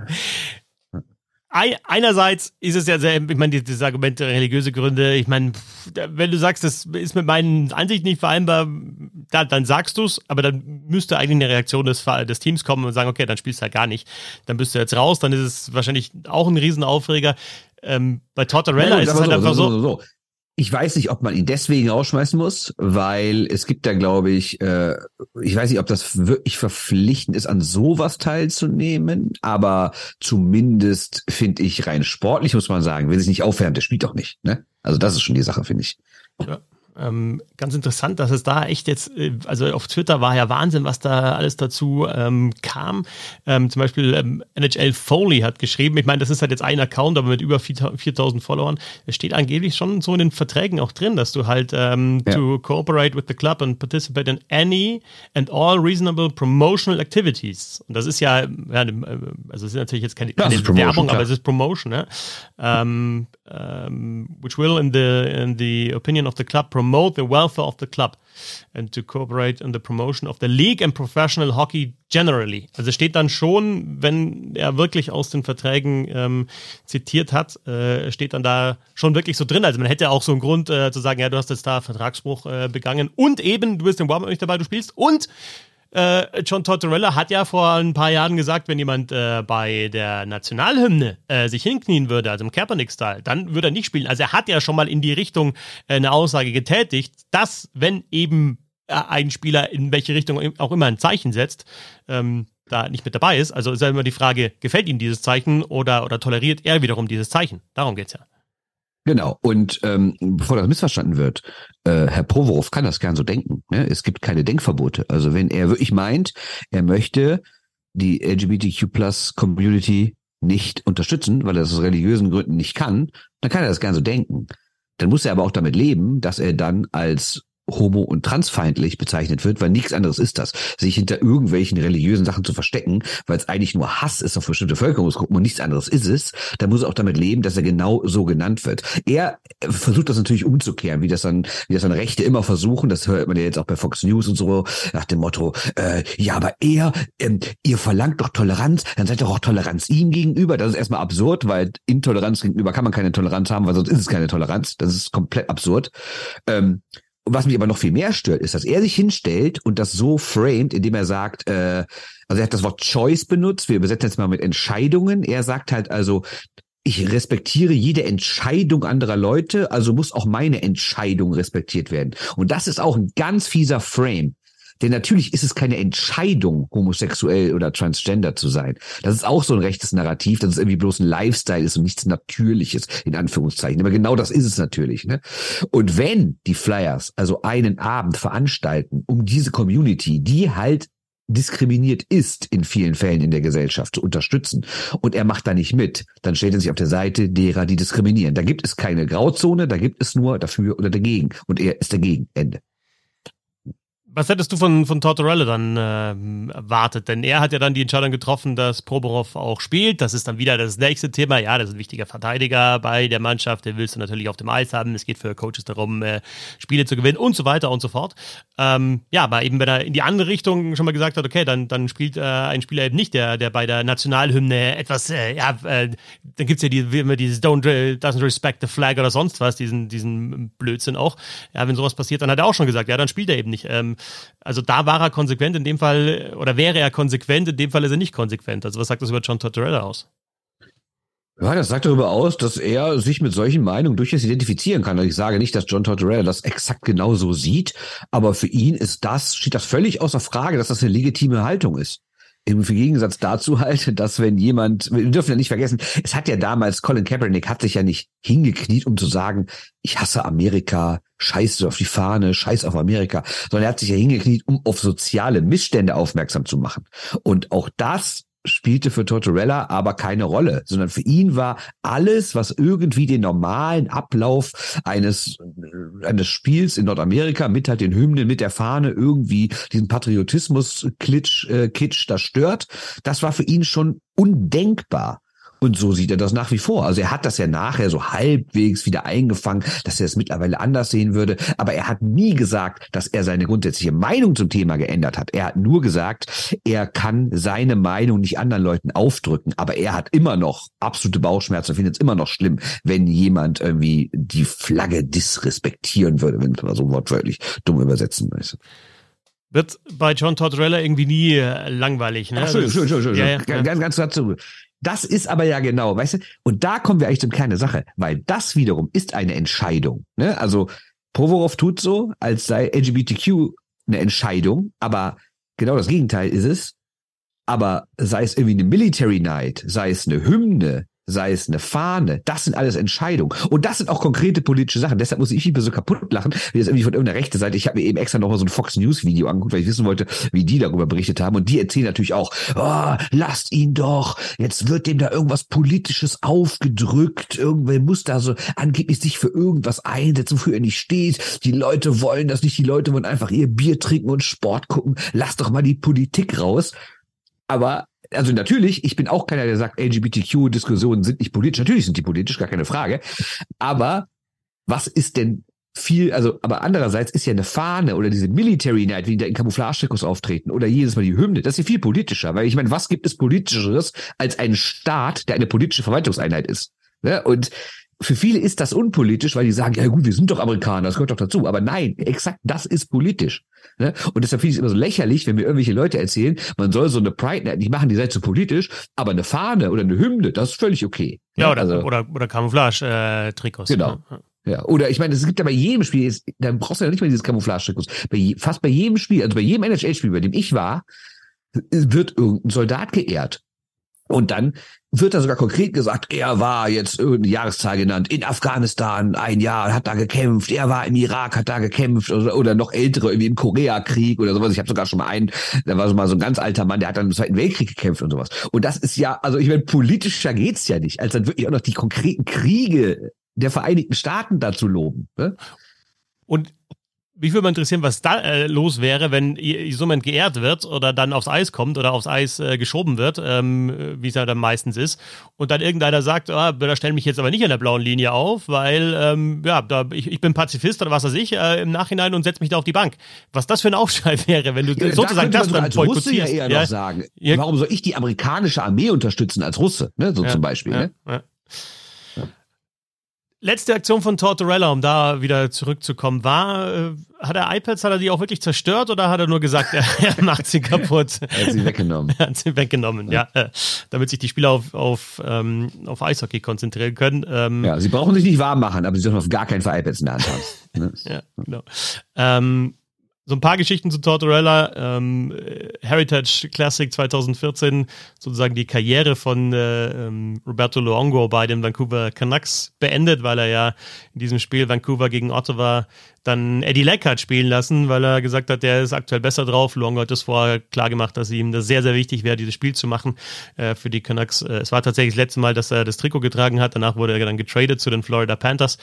Speaker 2: einerseits ist es ja sehr, ich meine, dieses Argument religiöse Gründe, ich meine, wenn du sagst, das ist mit meinen Ansichten nicht vereinbar, da, dann sagst du es, aber dann müsste eigentlich eine Reaktion des, des Teams kommen und sagen, okay, dann spielst du halt gar nicht. Dann bist du jetzt raus, dann ist es wahrscheinlich auch ein Riesenaufreger. Ähm, bei Tortorella ja, ist es halt so, einfach so, so, so.
Speaker 3: Ich weiß nicht, ob man ihn deswegen rausschmeißen muss, weil es gibt da, glaube ich, äh, ich weiß nicht, ob das wirklich verpflichtend ist, an sowas teilzunehmen, aber zumindest finde ich rein sportlich, muss man sagen, will sich nicht aufwärmen, der spielt doch nicht. Ne? Also das ist schon die Sache, finde ich.
Speaker 2: Ja. Ähm, ganz interessant, dass es da echt jetzt, äh, also auf Twitter war ja Wahnsinn, was da alles dazu ähm, kam. Ähm, zum Beispiel ähm, NHL Foley hat geschrieben, ich meine, das ist halt jetzt ein Account, aber mit über 4000 Followern. Es steht angeblich schon so in den Verträgen auch drin, dass du halt ähm, ja. to cooperate with the club and participate in any and all reasonable promotional activities. Und das ist ja, ja also es ist natürlich jetzt keine, keine Werbung, aber es ist Promotion, ne? Um, which will in the in the opinion of the club promote promote the welfare of the club and to cooperate in the promotion of the league and professional hockey generally. Also steht dann schon, wenn er wirklich aus den Verträgen ähm, zitiert hat, äh, steht dann da schon wirklich so drin. Also man hätte auch so einen Grund äh, zu sagen, ja, du hast jetzt da Vertragsbruch äh, begangen und eben, du bist im Warm-Up nicht dabei, du spielst und äh, John Tortorella hat ja vor ein paar Jahren gesagt, wenn jemand äh, bei der Nationalhymne äh, sich hinknien würde, also im Kaepernick-Style, dann würde er nicht spielen. Also er hat ja schon mal in die Richtung äh, eine Aussage getätigt, dass wenn eben äh, ein Spieler in welche Richtung auch immer ein Zeichen setzt, ähm, da nicht mit dabei ist. Also ist ja immer die Frage, gefällt ihm dieses Zeichen oder, oder toleriert er wiederum dieses Zeichen? Darum geht's ja.
Speaker 3: Genau. Und ähm, bevor das missverstanden wird, äh, Herr Provorov kann das gern so denken. Ne? Es gibt keine Denkverbote. Also wenn er wirklich meint, er möchte die LGBTQ Plus Community nicht unterstützen, weil er das aus religiösen Gründen nicht kann, dann kann er das gern so denken. Dann muss er aber auch damit leben, dass er dann als homo- und transfeindlich bezeichnet wird, weil nichts anderes ist das, sich hinter irgendwelchen religiösen Sachen zu verstecken, weil es eigentlich nur Hass ist auf bestimmte Völkerungsgruppen und nichts anderes ist es, da muss er auch damit leben, dass er genau so genannt wird. Er versucht das natürlich umzukehren, wie das dann, wie das dann Rechte immer versuchen, das hört man ja jetzt auch bei Fox News und so, nach dem Motto, äh, ja, aber er, ähm, ihr verlangt doch Toleranz, dann seid doch auch Toleranz ihm gegenüber. Das ist erstmal absurd, weil Intoleranz gegenüber kann man keine Toleranz haben, weil sonst ist es keine Toleranz. Das ist komplett absurd. Ähm, Was mich aber noch viel mehr stört, ist, dass er sich hinstellt und das so framed, indem er sagt, äh, also er hat das Wort Choice benutzt, wir übersetzen jetzt mal mit Entscheidungen. Er sagt halt also, ich respektiere jede Entscheidung anderer Leute, also muss auch meine Entscheidung respektiert werden. Und das ist auch ein ganz fieser Frame. Denn natürlich ist es keine Entscheidung, homosexuell oder transgender zu sein. Das ist auch so ein rechtes Narrativ, dass es irgendwie bloß ein Lifestyle ist und nichts Natürliches, in Anführungszeichen. Aber genau das ist es natürlich. Ne? Und wenn die Flyers also einen Abend veranstalten, um diese Community, die halt diskriminiert ist in vielen Fällen in der Gesellschaft zu unterstützen und er macht da nicht mit, dann stellt er sich auf der Seite derer, die diskriminieren. Da gibt es keine Grauzone, da gibt es nur dafür oder dagegen und er ist dagegen. Ende.
Speaker 2: Was hättest du von, von Tortorella dann äh, erwartet? Denn er hat ja dann die Entscheidung getroffen, dass Proborov auch spielt. Das ist dann wieder das nächste Thema. Ja, das ist ein wichtiger Verteidiger bei der Mannschaft. Den willst du natürlich auf dem Eis haben. Es geht für Coaches darum, äh, Spiele zu gewinnen und so weiter und so fort. Ähm, ja, aber eben wenn er in die andere Richtung schon mal gesagt hat, okay, dann, dann spielt äh, ein Spieler eben nicht, der, der bei der Nationalhymne etwas, äh, ja, äh, dann gibt's ja die, immer dieses Don't, äh, doesn't respect the flag oder sonst was, diesen, diesen Blödsinn auch. Ja, wenn sowas passiert, dann hat er auch schon gesagt, ja, dann spielt er eben nicht. Ähm, also da war er konsequent, in dem Fall, oder wäre er konsequent, in dem Fall ist er nicht konsequent. Also was sagt das über John Tortorella aus?
Speaker 3: Ja, das sagt darüber aus, dass er sich mit solchen Meinungen durchaus identifizieren kann. Also ich sage nicht, dass John Tortorella das exakt genau so sieht, aber für ihn ist das, steht das völlig außer Frage, dass das eine legitime Haltung ist. Im Gegensatz dazu halt, dass wenn jemand, wir dürfen ja nicht vergessen, es hat ja damals, Colin Kaepernick hat sich ja nicht hingekniet, um zu sagen, ich hasse Amerika, scheiße auf die Fahne, scheiß auf Amerika, sondern er hat sich ja hingekniet, um auf soziale Missstände aufmerksam zu machen. Und auch das spielte für Tortorella aber keine Rolle, sondern für ihn war alles, was irgendwie den normalen Ablauf eines, eines Spiels in Nordamerika mit halt den Hymnen, mit der Fahne irgendwie diesen Patriotismus-Kitsch, äh, Kitsch das stört, das war für ihn schon undenkbar. Und so sieht er das nach wie vor. Also er hat das ja nachher so halbwegs wieder eingefangen, dass er es mittlerweile anders sehen würde. Aber er hat nie gesagt, dass er seine grundsätzliche Meinung zum Thema geändert hat. Er hat nur gesagt, er kann seine Meinung nicht anderen Leuten aufdrücken. Aber er hat immer noch absolute Bauchschmerzen und findet es immer noch schlimm, wenn jemand irgendwie die Flagge disrespektieren würde, wenn man so wortwörtlich dumm übersetzen möchte.
Speaker 2: Wird bei John Tortorella irgendwie nie äh, langweilig, ne?
Speaker 3: Ach, schön, schön, schön, schön. Ja, ja, ganz, ganz dazu. Das ist aber ja genau, weißt du, und da kommen wir eigentlich zum Kern der Sache, weil das wiederum ist eine Entscheidung. Ne? Also Provorov tut so, als sei LGBTQ eine Entscheidung, aber genau das Gegenteil ist es. Aber sei es irgendwie eine Military Night, sei es eine Hymne, sei es eine Fahne, das sind alles Entscheidungen. Und das sind auch konkrete politische Sachen. Deshalb muss ich mich so kaputt lachen, wie das irgendwie von irgendeiner rechten Seite. Ich habe mir eben extra noch mal so ein Fox News Video angeguckt, weil ich wissen wollte, wie die darüber berichtet haben. Und die erzählen natürlich auch, oh, lasst ihn doch, jetzt wird dem da irgendwas Politisches aufgedrückt. Irgendwer muss da so angeblich sich für irgendwas einsetzen, wofür er nicht steht. Die Leute wollen das nicht, die Leute wollen einfach ihr Bier trinken und Sport gucken. Lasst doch mal die Politik raus. Aber also natürlich, ich bin auch keiner, der sagt, LGBTQ-Diskussionen sind nicht politisch. Natürlich sind die politisch, gar keine Frage. Aber was ist denn viel, also, aber andererseits ist ja eine Fahne oder diese Military Night, wie die da in Camouflage-Trikots auftreten oder jedes Mal die Hymne, das ist ja viel politischer, weil ich meine, was gibt es politischeres als einen Staat, der eine politische Verwaltungseinheit ist? Ne? Und für viele ist das unpolitisch, weil die sagen, ja gut, wir sind doch Amerikaner, das gehört doch dazu. Aber nein, exakt das ist politisch. Ne? Und deshalb finde ich es immer so lächerlich, wenn mir irgendwelche Leute erzählen, man soll so eine Pride Night nicht machen, die sei zu politisch, aber eine Fahne oder eine Hymne, das ist völlig okay.
Speaker 2: Ja, oder, also, oder, oder Camouflage-Trikots.
Speaker 3: Genau. Ne? Ja, oder ich meine, es gibt ja bei jedem Spiel, da brauchst du ja nicht mal dieses Camouflage-Trikots. Fast bei jedem Spiel, also bei jedem NHL-Spiel, bei dem ich war, wird irgendein Soldat geehrt. Und dann wird da sogar konkret gesagt, er war jetzt irgendeine Jahreszahl genannt, in Afghanistan ein Jahr, hat da gekämpft, er war im Irak, hat da gekämpft oder, oder noch ältere, irgendwie im Koreakrieg oder sowas. Ich habe sogar schon mal einen, da war so mal so ein ganz alter Mann, der hat dann im Zweiten Weltkrieg gekämpft und sowas. Und das ist ja, also ich meine, politischer geht's ja nicht, als dann wirklich auch noch die konkreten Kriege der Vereinigten Staaten dazu loben. Ne?
Speaker 2: Und mich würde mal interessieren, was da äh, los wäre, wenn jemand geehrt wird oder dann aufs Eis kommt oder aufs Eis äh, geschoben wird, ähm, wie es ja dann meistens ist, und dann irgendeiner sagt, ah, da stell mich jetzt aber nicht an der blauen Linie auf, weil ähm, ja, da, ich, ich bin Pazifist oder was weiß ich äh, im Nachhinein und setze mich da auf die Bank. Was das für ein Aufschrei wäre, wenn du ja, sozusagen
Speaker 3: da
Speaker 2: das dann
Speaker 3: als Russe ja eher ja? noch sagen. Ja. Warum soll ich die amerikanische Armee unterstützen als Russe, ne? So zum Beispiel. Ne?
Speaker 2: Letzte Aktion von Tortorella, um da wieder zurückzukommen, war, äh, hat er iPads, hat er die auch wirklich zerstört oder hat er nur gesagt, er, er macht sie kaputt?
Speaker 3: er hat sie weggenommen.
Speaker 2: er hat sie weggenommen, ja. ja äh, damit sich die Spieler auf, auf, ähm, auf Eishockey konzentrieren können. Ähm,
Speaker 3: ja, sie brauchen sich nicht warm machen, aber sie dürfen auf gar keinen Fall iPads in der Hand haben.
Speaker 2: Ne? ja, genau. Ähm, so ein paar Geschichten zu Tortorella. Ähm, Heritage Classic 2014, sozusagen die Karriere von äh, ähm, Roberto Luongo bei den Vancouver Canucks beendet, weil er ja in diesem Spiel Vancouver gegen Ottawa dann Eddie Leck spielen lassen, weil er gesagt hat, der ist aktuell besser drauf. Luongo hat das vorher klar gemacht, dass ihm das sehr, sehr wichtig wäre, dieses Spiel zu machen äh, für die Canucks. Äh, es war tatsächlich das letzte Mal, dass er das Trikot getragen hat. Danach wurde er dann getradet zu den Florida Panthers.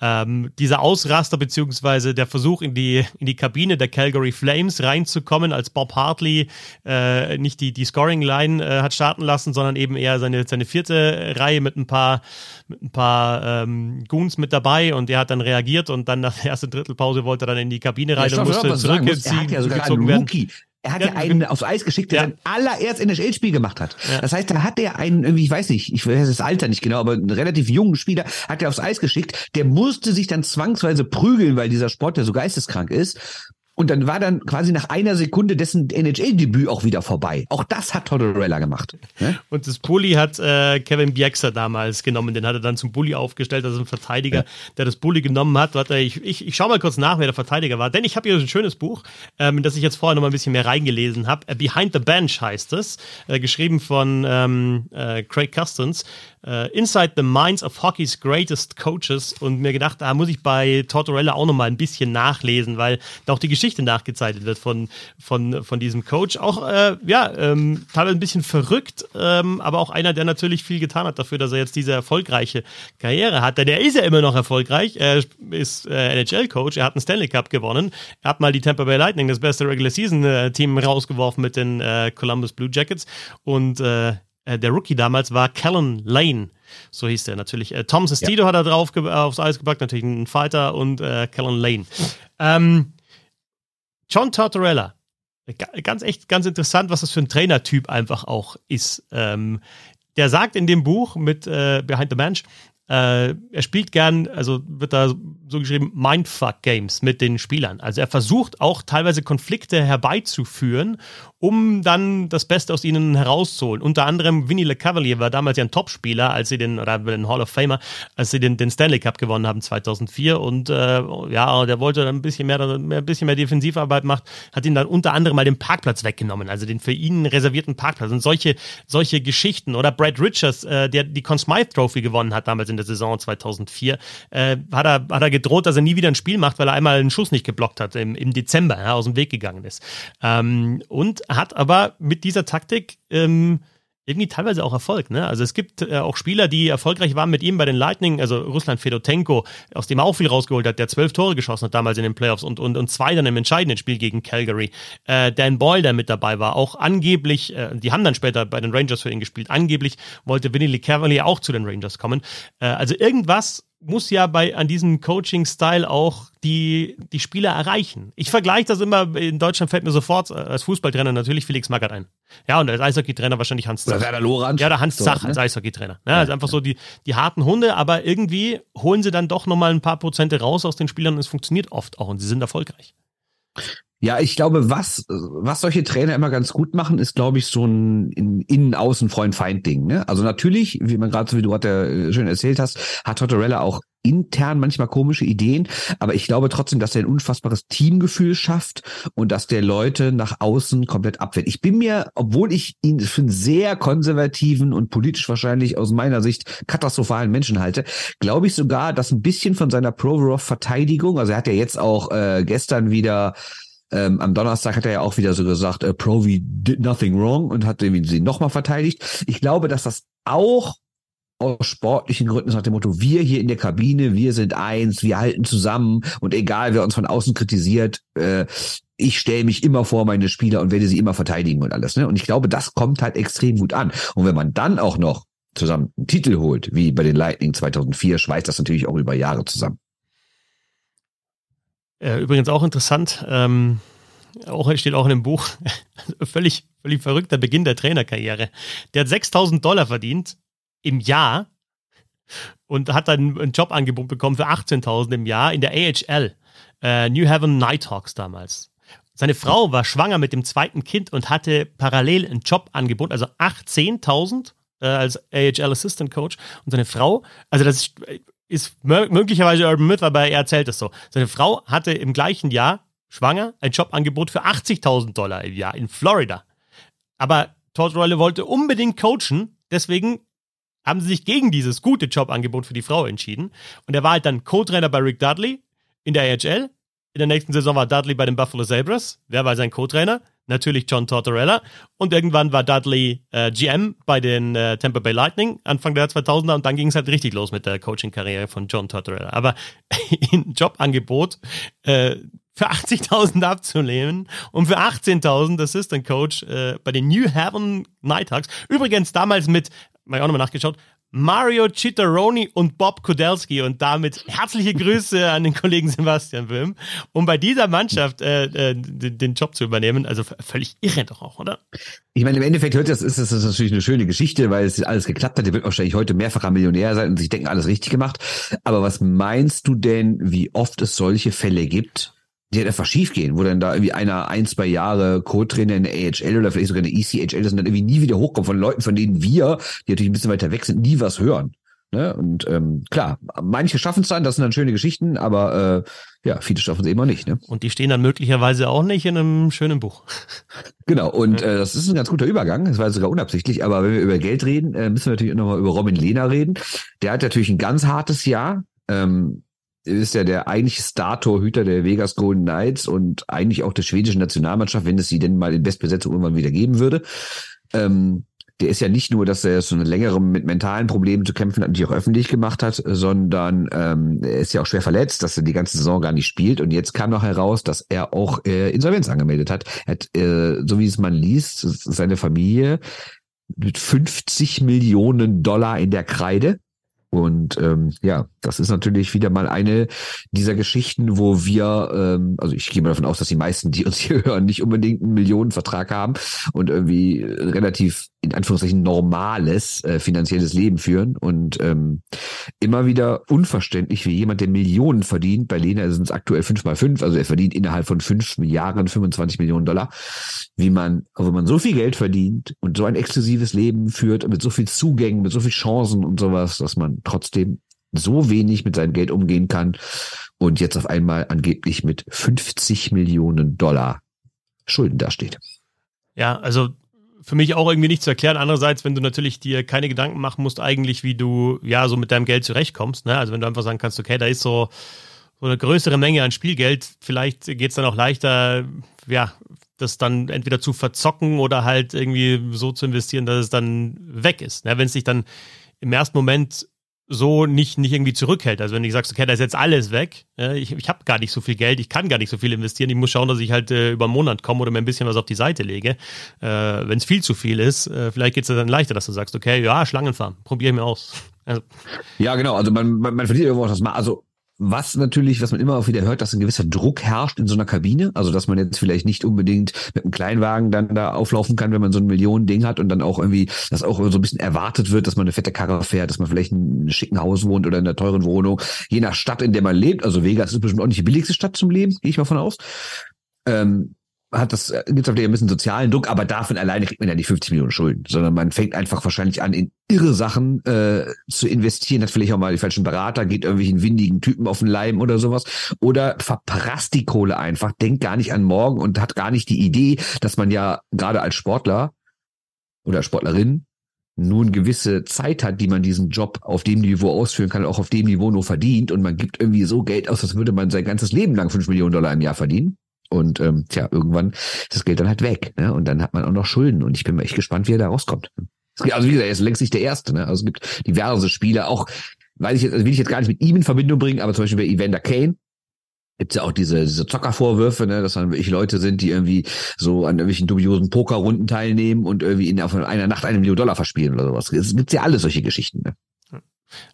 Speaker 2: Ähm, dieser Ausraster beziehungsweise der Versuch in die, in die Kabine der Calgary Flames reinzukommen, als Bob Hartley äh, nicht die, die Scoring-Line äh, hat starten lassen, sondern eben eher seine, seine vierte Reihe mit ein paar, mit ein paar ähm, Goons mit dabei und der hat dann reagiert und dann nach der ersten Drittelpause wollte er dann in die Kabine rein ja, und musste zurückziehen.
Speaker 3: Er hat ja Rookie. Er hat ja, ja einen aufs Eis geschickt, der ja. sein allererst NHL-Spiel gemacht hat. Ja. Das heißt, da hat er einen, irgendwie, ich weiß nicht, ich weiß das Alter nicht genau, aber einen relativ jungen Spieler hat er aufs Eis geschickt. Der musste sich dann zwangsweise prügeln, weil dieser Sport ja so geisteskrank ist. Und dann war dann quasi nach einer Sekunde dessen NHL-Debüt auch wieder vorbei. Auch das hat Tortorella gemacht. Ne?
Speaker 2: Und das Bully hat äh, Kevin Bieksa damals genommen. Den hat er dann zum Bully aufgestellt, also ein Verteidiger, ja. der das Bully genommen hat. Warte, ich, ich, ich schau mal kurz nach, wer der Verteidiger war. Denn ich habe hier ein schönes Buch, ähm, das ich jetzt vorher noch mal ein bisschen mehr reingelesen habe. Äh, Behind the Bench heißt es. Äh, geschrieben von ähm, äh, Craig Custons äh, Inside the Minds of Hockey's Greatest Coaches und mir gedacht, da muss ich bei Tortorella auch noch mal ein bisschen nachlesen, weil da auch die Geschichte nachgezeichnet wird von, von, von diesem Coach. Auch, äh, ja, ähm, teilweise ein bisschen verrückt, ähm, aber auch einer, der natürlich viel getan hat dafür, dass er jetzt diese erfolgreiche Karriere hat. Denn er ist ja immer noch erfolgreich. Er ist äh, NHL-Coach, er hat einen Stanley Cup gewonnen. Er hat mal die Tampa Bay Lightning, das beste Regular Season-Team, rausgeworfen mit den äh, Columbus Blue Jackets und äh, äh, der Rookie damals war Callan Lane. So hieß der natürlich. Äh, Tom Sestido ja. hat er drauf aufs Eis gepackt, natürlich ein Fighter und äh, Callan Lane. Ähm, John Tortorella. Ganz echt, ganz interessant, was das für ein Trainertyp einfach auch ist. Ähm, der sagt in dem Buch mit äh, Behind the Bench, äh, er spielt gern, also wird da so geschrieben, Mindfuck-Games mit den Spielern. Also er versucht auch teilweise Konflikte herbeizuführen, um dann das Beste aus ihnen herauszuholen. Unter anderem Vinny LeCavalier war damals ja ein Topspieler, als sie den, oder ein Hall of Famer, als sie den, den Stanley Cup gewonnen haben 2004 und äh, ja, der wollte dann ein bisschen mehr, ein bisschen mehr Defensivarbeit macht, hat ihn dann unter anderem mal den Parkplatz weggenommen, also den für ihn reservierten Parkplatz und solche, solche Geschichten. Oder Brad Richards, äh, der die Conn Smythe Trophy gewonnen hat damals in in der Saison 2004, äh, hat, er, hat er gedroht, dass er nie wieder ein Spiel macht, weil er einmal einen Schuss nicht geblockt hat, im, im Dezember ja, aus dem Weg gegangen ist. Ähm, und hat aber mit dieser Taktik ähm, irgendwie teilweise auch Erfolg. Ne? Also es gibt äh, auch Spieler, die erfolgreich waren mit ihm bei den Lightning, also Russland Fedotenko, aus dem er auch viel rausgeholt hat, der zwölf Tore geschossen hat damals in den Playoffs und, und, und zwei dann im entscheidenden Spiel gegen Calgary. Äh, Dan Boyle, der mit dabei war, auch angeblich, äh, die haben dann später bei den Rangers für ihn gespielt, angeblich wollte Vinny Lee Cavalier auch zu den Rangers kommen. Äh, also irgendwas muss ja bei an diesem Coaching-Style auch die, die Spieler erreichen. Ich vergleiche das immer, in Deutschland fällt mir sofort äh, als Fußballtrainer natürlich Felix Magath ein. Ja, und als Eishockeytrainer wahrscheinlich Hans
Speaker 3: Zach. Oder Werner Lorand.
Speaker 2: Ja, der Hans Zach ne? als Eishockeytrainer. Ja, ja, also einfach so die, die harten Hunde, aber irgendwie holen sie dann doch nochmal ein paar Prozente raus aus den Spielern und es funktioniert oft auch und sie sind erfolgreich.
Speaker 3: Ja, ich glaube, was, was solche Trainer immer ganz gut machen, ist, glaube ich, so ein Innen-Außen-Freund-Feind-Ding. Ne? Also natürlich, wie man gerade so wie du gerade äh, schön erzählt hast, hat Tortorella auch intern manchmal komische Ideen, aber ich glaube trotzdem, dass er ein unfassbares Teamgefühl schafft und dass der Leute nach außen komplett abwehrt. Ich bin mir, obwohl ich ihn für einen sehr konservativen und politisch wahrscheinlich aus meiner Sicht katastrophalen Menschen halte, glaube ich sogar, dass ein bisschen von seiner Provorov-Verteidigung, also er hat ja jetzt auch äh, gestern wieder ähm, am Donnerstag hat er ja auch wieder so gesagt, äh, Provi did nothing wrong und hat sie nochmal verteidigt. Ich glaube, dass das auch aus sportlichen Gründen nach dem Motto, wir hier in der Kabine, wir sind eins, wir halten zusammen und egal, wer uns von außen kritisiert, äh, ich stelle mich immer vor meine Spieler und werde sie immer verteidigen und alles. Ne? Und ich glaube, das kommt halt extrem gut an. Und wenn man dann auch noch zusammen einen Titel holt, wie bei den Lightning 2004, schweißt das natürlich auch über Jahre zusammen.
Speaker 2: Äh, übrigens auch interessant, ähm, auch steht auch in dem Buch, völlig, völlig verrückter Beginn der Trainerkarriere. Der hat 6000 Dollar verdient im Jahr und hat dann ein Jobangebot bekommen für 18.000 im Jahr in der AHL, äh, New Haven Nighthawks damals. Seine Frau war schwanger mit dem zweiten Kind und hatte parallel ein Jobangebot, also 18.000 äh, als AHL Assistant Coach. Und seine Frau, also das ist, ist möglicherweise Urban Myth, aber er erzählt es so. Seine Frau hatte im gleichen Jahr schwanger ein Jobangebot für 80.000 Dollar im Jahr in Florida. Aber Tortorella wollte unbedingt coachen, deswegen haben sie sich gegen dieses gute Jobangebot für die Frau entschieden. Und er war halt dann Co-Trainer bei Rick Dudley in der AHL in der nächsten Saison war Dudley bei den Buffalo Sabres. Wer war sein Co-Trainer? Natürlich John Tortorella. Und irgendwann war Dudley äh, GM bei den äh, Tampa Bay Lightning Anfang der 2000er und dann ging es halt richtig los mit der Coaching-Karriere von John Tortorella. Aber ein Jobangebot äh, für 80.000 abzulehnen und für 18.000 Assistant Coach äh, bei den New Haven Nighthawks. Übrigens damals mit, mal auch nochmal nachgeschaut, Mario Cittaroni und Bob Kudelski und damit herzliche Grüße an den Kollegen Sebastian Böhm, um bei dieser Mannschaft äh, äh, den Job zu übernehmen. Also völlig irre doch auch, oder?
Speaker 3: Ich meine, im Endeffekt hört das ist das natürlich eine schöne Geschichte, weil es alles geklappt hat. Der wird wahrscheinlich heute mehrfacher Millionär sein und sich denken, alles richtig gemacht. Aber was meinst du denn, wie oft es solche Fälle gibt, die halt einfach schief gehen, wo dann da irgendwie einer ein, zwei Jahre Co-Trainer in der AHL oder vielleicht sogar in der ECHL ist und dann irgendwie nie wieder hochkommt von Leuten, von denen wir, die natürlich ein bisschen weiter weg sind, nie was hören. Ne? Und ähm, klar, manche schaffen es dann, das sind dann schöne Geschichten, aber äh, ja, viele schaffen es eben auch nicht. Ne?
Speaker 2: Und die stehen dann möglicherweise auch nicht in einem schönen Buch.
Speaker 3: Genau, und äh, das ist ein ganz guter Übergang, das war sogar unabsichtlich, aber wenn wir über Geld reden, äh, müssen wir natürlich nochmal über Robin Lehner reden. Der hat natürlich ein ganz hartes Jahr. Ähm, ist ja der eigentliche Star-Torhüter der Vegas Golden Knights und eigentlich auch der schwedischen Nationalmannschaft, wenn es sie denn mal in Bestbesetzung irgendwann wieder geben würde. Ähm, der ist ja nicht nur, dass er so eine längere mit mentalen Problemen zu kämpfen hat und die auch öffentlich gemacht hat, sondern ähm, er ist ja auch schwer verletzt, dass er die ganze Saison gar nicht spielt. Und jetzt kam noch heraus, dass er auch äh, Insolvenz angemeldet hat. Er hat, äh, so wie es man liest, seine Familie mit 50 Millionen Dollar in der Kreide und ähm, ja, das ist natürlich wieder mal eine dieser Geschichten, wo wir, ähm, also ich gehe mal davon aus, dass die meisten, die uns hier hören, nicht unbedingt einen Millionenvertrag haben und irgendwie relativ in Anführungszeichen normales äh, finanzielles Leben führen. Und ähm, immer wieder unverständlich, wie jemand, der Millionen verdient, bei Lena sind es aktuell fünf mal fünf, also er verdient innerhalb von fünf Jahren 25 Millionen Dollar, wie man, wenn man so viel Geld verdient und so ein exklusives Leben führt, mit so viel Zugängen, mit so viel Chancen und sowas, dass man trotzdem so wenig mit seinem Geld umgehen kann und jetzt auf einmal angeblich mit 50 Millionen Dollar Schulden dasteht.
Speaker 2: Ja, also für mich auch irgendwie nicht zu erklären. Andererseits, wenn du natürlich dir keine Gedanken machen musst, eigentlich, wie du ja so mit deinem Geld zurechtkommst. Ne? Also wenn du einfach sagen kannst, okay, da ist so, so eine größere Menge an Spielgeld, vielleicht geht es dann auch leichter, ja, das dann entweder zu verzocken oder halt irgendwie so zu investieren, dass es dann weg ist. Ne? Wenn es sich dann im ersten Moment so nicht, nicht irgendwie zurückhält. Also wenn du sagst, okay, da ist jetzt alles weg, ich, ich habe gar nicht so viel Geld, ich kann gar nicht so viel investieren, ich muss schauen, dass ich halt äh, über einen Monat komme oder mir ein bisschen was auf die Seite lege. Äh, wenn es viel zu viel ist, äh, vielleicht geht es dann leichter, dass du sagst, okay, ja, Schlangenfarm, probiere ich mir aus.
Speaker 3: Also. Ja, genau, also man, man, man verdient irgendwo mal, also was natürlich, was man immer auch wieder hört, dass ein gewisser Druck herrscht in so einer Kabine. Also, dass man jetzt vielleicht nicht unbedingt mit einem Kleinwagen dann da auflaufen kann, wenn man so ein Millionending hat und dann auch irgendwie, dass auch so ein bisschen erwartet wird, dass man eine fette Karre fährt, dass man vielleicht in einem schicken Haus wohnt oder in einer teuren Wohnung. Je nach Stadt, in der man lebt. Also, Vegas ist bestimmt auch nicht die billigste Stadt zum Leben, gehe ich mal von aus. Ähm, hat das, äh, gibt es auf ein bisschen sozialen Druck, aber davon alleine kriegt man ja nicht 50 Millionen Schulden, sondern man fängt einfach wahrscheinlich an, in irre Sachen äh, zu investieren, hat vielleicht auch mal die falschen Berater, geht irgendwelchen windigen Typen auf den Leim oder sowas. Oder verprasst die Kohle einfach, denkt gar nicht an morgen und hat gar nicht die Idee, dass man ja gerade als Sportler oder Sportlerin nun gewisse Zeit hat, die man diesen Job auf dem Niveau ausführen kann, auch auf dem Niveau nur verdient. Und man gibt irgendwie so Geld aus, als würde man sein ganzes Leben lang fünf Millionen Dollar im Jahr verdienen. Und ähm, tja, irgendwann ist das Geld dann halt weg. Ne? Und dann hat man auch noch Schulden. Und ich bin mal echt gespannt, wie er da rauskommt. Also wie gesagt, er ist längst nicht der Erste. Ne? Also es gibt diverse Spieler, auch weiß ich jetzt, also will ich jetzt gar nicht mit ihm in Verbindung bringen, aber zum Beispiel bei Evander Kane gibt's ja auch diese, diese Zockervorwürfe, ne, dass dann wirklich Leute sind, die irgendwie so an irgendwelchen dubiosen Pokerrunden teilnehmen und irgendwie in auf einer Nacht eine Million Dollar verspielen oder sowas. Es gibt ja alle solche Geschichten. Ne?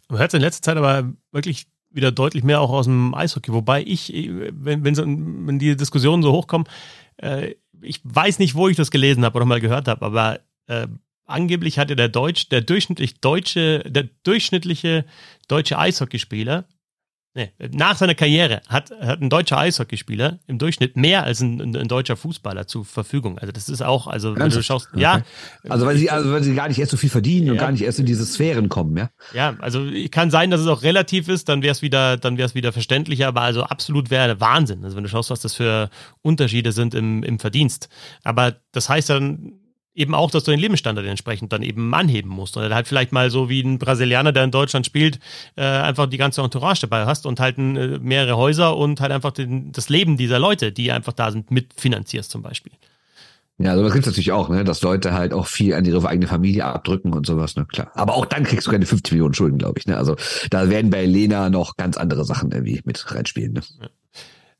Speaker 2: Man hört in letzter Zeit aber wirklich wieder deutlich mehr auch aus dem Eishockey. Wobei ich, wenn, wenn, so, wenn die Diskussionen so hochkommen, äh, ich weiß nicht, wo ich das gelesen habe oder mal gehört habe, aber äh, angeblich hatte der Deutsch, der durchschnittlich deutsche, der durchschnittliche deutsche Eishockeyspieler Nee, nach seiner Karriere hat, hat ein deutscher Eishockeyspieler im Durchschnitt mehr als ein, ein, ein deutscher Fußballer zur Verfügung. Also das ist auch, also wenn du schaust, okay. ja.
Speaker 3: Also weil sie, also weil sie gar nicht erst so viel verdienen ja. und gar nicht erst in diese Sphären kommen, ja.
Speaker 2: Ja, also kann sein, dass es auch relativ ist, dann wäre es wieder, dann wäre es wieder verständlicher, aber also absolut wäre Wahnsinn. Also wenn du schaust, was das für Unterschiede sind im, im Verdienst. Aber das heißt dann, eben auch, dass du den Lebensstandard entsprechend dann eben anheben musst. Oder halt vielleicht mal so wie ein Brasilianer, der in Deutschland spielt, äh, einfach die ganze Entourage dabei hast und halt äh, mehrere Häuser und halt einfach den, das Leben dieser Leute, die einfach da sind, mitfinanzierst zum Beispiel.
Speaker 3: Ja, sowas gibt es natürlich auch, ne? dass Leute halt auch viel an ihre eigene Familie abdrücken und sowas, ne? Klar. Aber auch dann kriegst du keine 50 Millionen Schulden, glaube ich. Ne? Also da werden bei Lena noch ganz andere Sachen irgendwie mit reinspielen. Ne? Ja.